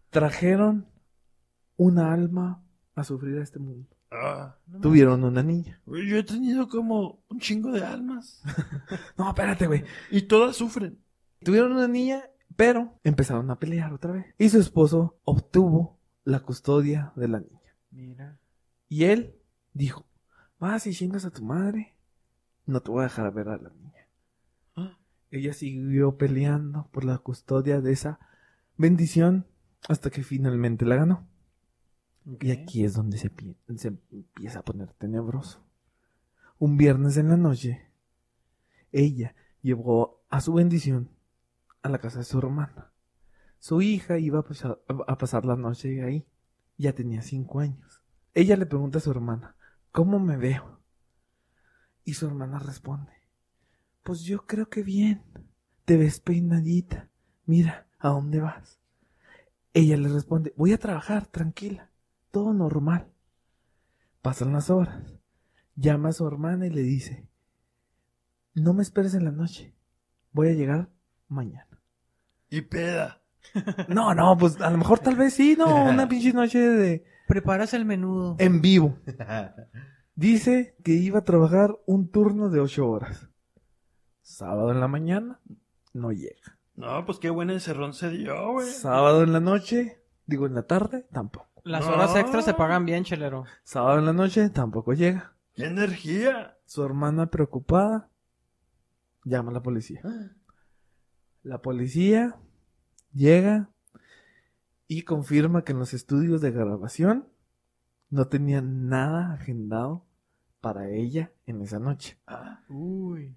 Trajeron una alma a sufrir a este mundo. Ah, Tuvieron una niña. yo he tenido como un chingo de almas. No, espérate, güey. Y todas sufren. Tuvieron una niña, pero empezaron a pelear otra vez. Y su esposo obtuvo la custodia de la niña. Mira. Y él dijo, vas y chingas a tu madre, no te voy a dejar ver a la niña. Ah. Ella siguió peleando por la custodia de esa bendición hasta que finalmente la ganó. Y aquí es donde se, pi- se empieza a poner tenebroso. Un viernes en la noche, ella llevó a su bendición a la casa de su hermana. Su hija iba a pasar, a pasar la noche ahí. Ya tenía cinco años. Ella le pregunta a su hermana, ¿cómo me veo? Y su hermana responde, pues yo creo que bien. Te ves peinadita. Mira, ¿a dónde vas? Ella le responde, voy a trabajar, tranquila. Todo normal. Pasan las horas. Llama a su hermana y le dice, no me esperes en la noche. Voy a llegar mañana. Y peda. No, no, pues a lo mejor tal vez sí, no, una pinche noche de Preparas el menudo. en vivo. Dice que iba a trabajar un turno de ocho horas. Sábado en la mañana, no llega. No, pues qué buen encerrón se dio, güey. Sábado en la noche, digo en la tarde, tampoco. Las No. horas extras se pagan bien, chelero. Sábado en la noche, tampoco llega. ¡Qué energía! Su hermana preocupada llama a la policía. La policía llega y confirma que en los estudios de grabación no tenían nada agendado para ella en esa noche. Ah, Uy.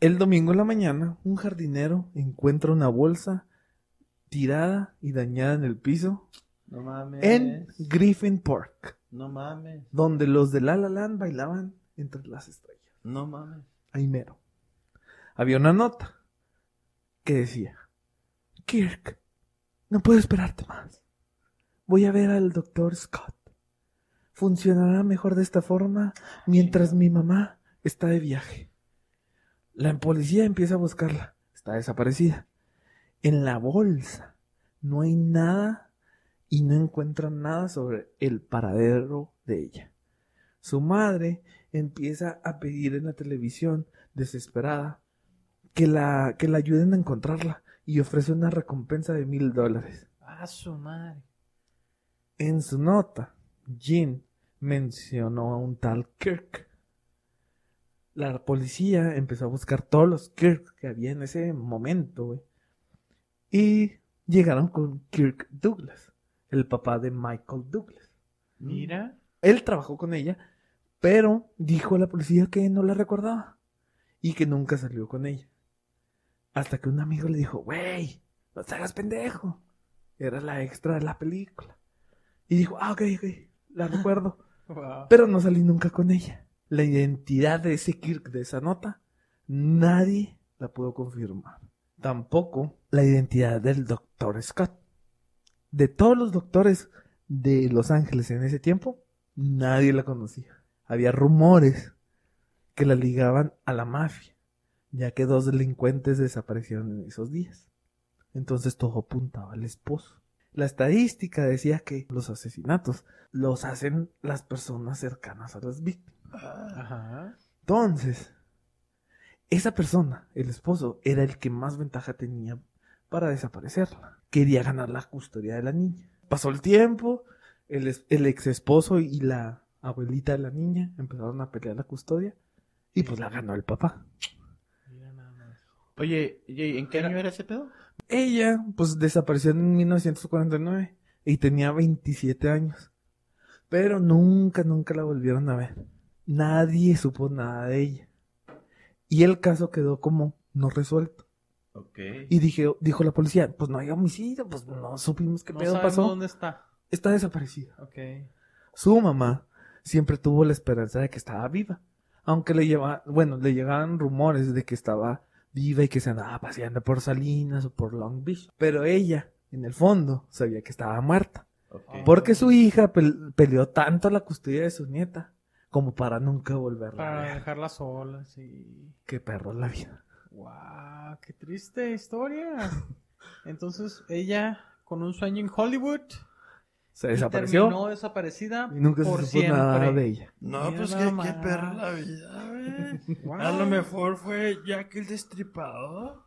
El domingo en la mañana, un jardinero encuentra una bolsa tirada y dañada en el piso No mames. en Griffin Park, No mames. donde los de La La Land bailaban entre las estrellas. No mames. Ahí mero. Había una nota que decía, Kirk, no puedo esperarte más. Voy a ver al doctor Scott. Funcionará mejor de esta forma mientras mi mamá está de viaje. La policía empieza a buscarla. Está desaparecida. En la bolsa no hay nada y no encuentran nada sobre el paradero de ella. Su madre empieza a pedir en la televisión, desesperada, que la, que la ayuden a encontrarla y ofrece una recompensa de mil dólares. A su madre. En su nota, Jean mencionó a un tal Kirk. La policía empezó a buscar todos los Kirk que había en ese momento. Y llegaron con Kirk Douglas, el papá de Michael Douglas. Mira. Él trabajó con ella, pero dijo a la policía que no la recordaba y que nunca salió con ella. Hasta que un amigo le dijo, güey, no te hagas pendejo. Era la extra de la película. Y dijo, ah, ok, ok, la recuerdo. Wow. Pero no salí nunca con ella. La identidad de ese Kirk de esa nota, nadie la pudo confirmar. Tampoco la identidad del doctor Scott. De todos los doctores de Los Ángeles en ese tiempo, nadie la conocía. Había rumores que la ligaban a la mafia, ya que dos delincuentes desaparecieron en esos días. Entonces todo apuntaba al esposo. La estadística decía que los asesinatos los hacen las personas cercanas a las víctimas. Ajá. Entonces, esa persona, el esposo, era el que más ventaja tenía para desaparecerla. Quería ganar la custodia de la niña. Pasó el tiempo, el, ex esposo y la abuelita de la niña empezaron a pelear la custodia y pues la ganó el papá. Mira nada más. Oye, ¿y ¿en qué año era ese pedo? Ella, pues desapareció en 1949 y tenía 27 años. Pero nunca, nunca la volvieron a ver. Nadie supo nada de ella. Y el caso quedó como no resuelto. Y dije, dijo la policía, pues no hay homicidio, pues no supimos qué No pedo pasó. dónde está. Está desaparecida. Su mamá siempre tuvo la esperanza de que estaba viva. Aunque le lleva, bueno, le llegaban rumores de que estaba viva y que se andaba paseando por Salinas o por Long Beach. Pero ella, en el fondo, sabía que estaba muerta. ok. Porque su hija pel- peleó tanto la custodia de su nieta como para nunca volverla a Para ver. dejarla sola, sí. Qué perro es la vida. Wow, qué triste historia. Entonces, ella con un sueño en Hollywood Se desapareció. terminó desaparecida Y nunca por se supo siempre. nada de ella. No, Mira pues qué, qué perra la vida, güey. Wow. A lo mejor fue Jack el destripador.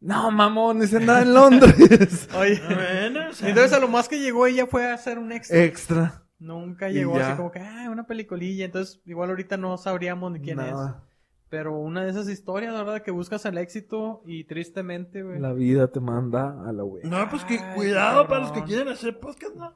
No, mamón, ese andaba en Londres. Oye, Bueno, o sea, entonces a lo más que llegó ella fue a hacer un extra. Extra. Nunca llegó así como que, ah, una peliculilla. Entonces, igual ahorita no sabríamos ni quién es. Pero una de esas historias, la verdad, que buscas el éxito y tristemente, güey. La vida te manda a la wea. No, pues que Ay, cuidado para los que quieren hacer podcast, ¿no?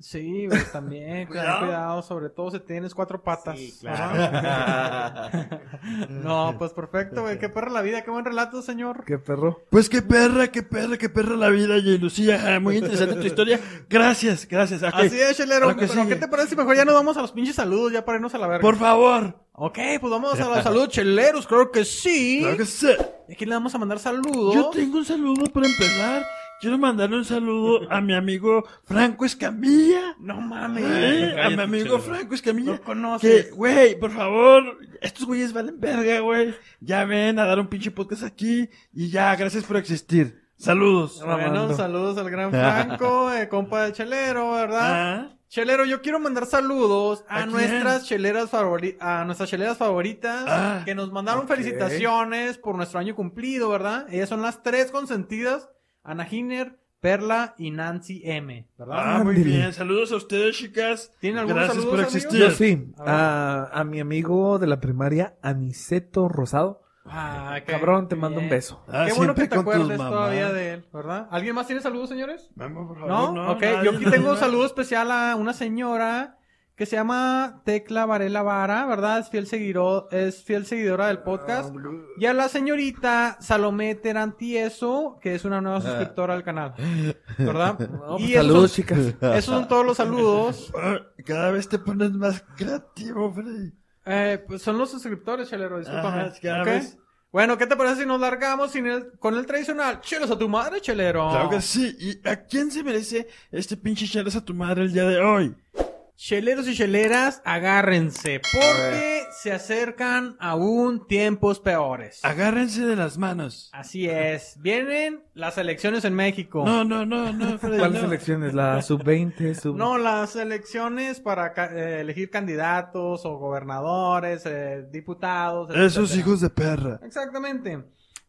Sí, güey, también. cuidado. Cuidado. cuidado, sobre todo si tienes cuatro patas. Sí, ¿verdad? no, pues perfecto, güey. Qué perra la vida, qué buen relato, señor. ¿Qué perro? Pues qué perra, qué perra, qué perra la vida, y Lucía. Ah, Muy interesante tu historia. Gracias, gracias. Ok, Así es, chelero. Lo que Pero, sigue. ¿qué te parece mejor ya nos vamos a los pinches saludos, ya para irnos a la verga? Por favor. Ok, pues vamos a los saludos cheleros, creo que sí. Claro que sí. ¿Y a quién le vamos a mandar saludos? Yo tengo un saludo para empezar. Quiero mandarle un saludo a mi amigo Franco Escamilla. No mames. ¿Eh? A mi amigo. Franco Escamilla. No conoces. Que, güey, por favor, estos güeyes valen verga, güey. Ya ven a dar un pinche podcast aquí y ya, gracias por existir. Saludos. Bueno, saludos al gran Franco, eh, compa de Chelero, ¿verdad? Ah, Chelero, yo quiero mandar saludos a, nuestras cheleras favoritas, a nuestras cheleras favoritas, Ah, que nos mandaron felicitaciones por nuestro año cumplido, ¿verdad? Ellas son las tres consentidas, Ana Giner, Perla y Nancy M, ¿verdad? ah, muy Ándale. bien. Saludos a ustedes, chicas. ¿Tienen algunos Gracias saludos, por amigos? existir. Yo sí. A. A, a mi amigo de la primaria, Aniceto Rosado. Ah, qué- Cabrón, te mando un bien. beso. Ah, Qué bueno que te acuerdes todavía de él, ¿verdad? ¿Alguien más tiene saludos, señores? Vamos, por favor, ¿No? ok, nadie, yo aquí tengo un saludo especial a una señora que se llama Tecla Varela Vara, ¿verdad? Es fiel, seguidor, es fiel seguidora del podcast. Y a la señorita Salomé Terantieso, que es una nueva suscriptora al canal, ¿verdad? No, pues, y esos saludos, son- chicas. Esos son todos los saludos. Ah, Cada vez te pones más creativo, Freddy. Eh, pues son los suscriptores, chelero, discúlpame. Bueno, ¿qué te parece si nos largamos sin el- con el tradicional? Chelos a tu madre, chelero. Claro que sí. ¿Y a quién se merece este pinche chelas a tu madre el día de hoy? Cheleros y cheleras, agárrense, porque se acercan aún tiempos peores. Agárrense de las manos. Así es, vienen las elecciones en México. No, no, no, no, Freddy. ¿Cuáles no. elecciones? La sub-20, sub... No, las elecciones para ca- eh, elegir candidatos o gobernadores, eh, diputados. Esos hijos de perra. Exactamente.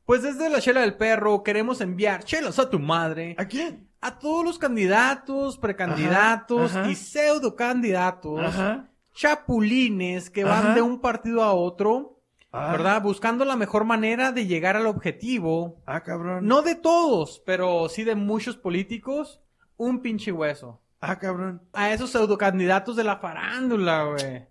Pues desde la chela del perro queremos enviar chelos a tu madre ¿A quién? A todos los candidatos, precandidatos Ajá, ajá. y pseudo candidatos, Ajá. chapulines que van de un partido a otro, Ah, ¿verdad? Buscando la mejor manera de llegar al objetivo. Ah, cabrón. No de todos, pero sí de muchos políticos, un pinche hueso. Ah, cabrón. A esos pseudo candidatos de la farándula, güey.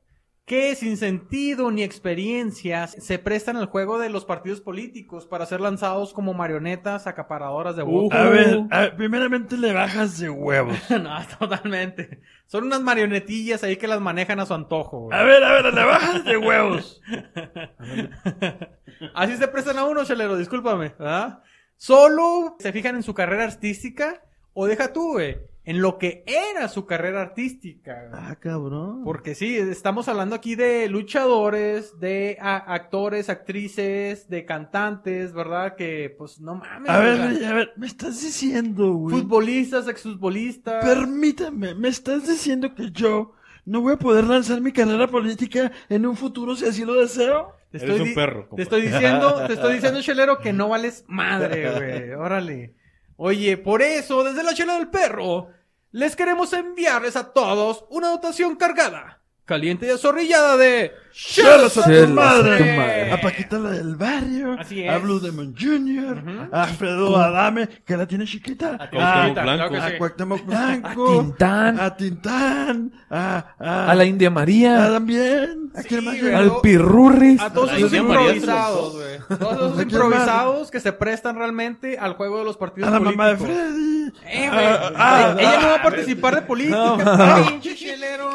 Que sin sentido ni experiencias se prestan al juego de los partidos políticos para ser lanzados como marionetas acaparadoras de votos. A ver, a ver, primeramente le bajas de huevos. no, totalmente. Son unas marionetillas ahí que las manejan a su antojo, güey. A ver, a ver, le bajas de huevos. Así se prestan a uno, chelero, discúlpame. ¿verdad? Solo se fijan en su carrera artística o deja tú, güey, en lo que era su carrera artística. güey. Ah, cabrón. Porque sí, estamos hablando aquí de luchadores, de a- actores, actrices, de cantantes, ¿verdad? Que, pues, no mames. A ver, Freddy, a ver, me estás diciendo, güey. futbolistas, exfutbolistas. Permítame, me estás diciendo que yo no voy a poder lanzar mi carrera política en un futuro si así lo deseo. Te Eres un perro, Te compa. estoy diciendo, te estoy diciendo, chelero, que no vales madre, güey. Órale. Oye, por eso, desde la chela del perro, les queremos enviarles a todos una dotación cargada, caliente y azorrillada de ¡Chelas a tu a madre! tu madre. A Paquita la del barrio. Así A es. Blue Demon Jr. Ujú. A Alfredo Adame, que la tiene chiquita. A Cuauhtémoc Chiquita, Blanco. a. Cuauhtémoc Blanco. A Tintán. A Tintán. A, a, A la India a María. también. ¿A quién más? Al Pirurris. A todos esos improvisados, güey. Todos esos ¿A improvisados que se prestan realmente al juego de los partidos A la políticos. mamá de Freddy. Eh, güey. Ah, ah, Ella no va ah, a participar de política. No. Pinche chelero.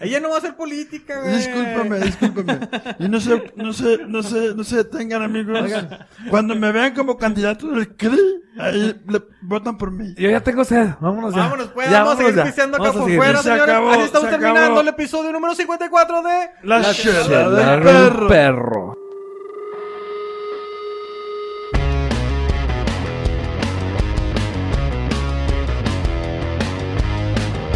Ella no va a hacer política, güey. Discúlpame, discúlpame. Y no se, no se, no se, no se detengan, amigos. Cuando me vean como candidato del CRI, ahí le votan por mí. Yo ya tengo sed. Vámonos ya. Vámonos, pues, Ya, vamos a seguir ya. pisteando acá por fuera, Se señores. acabó, Así estamos se terminando acabó. el episodio número 54 de... La, La chela chela del perro. perro.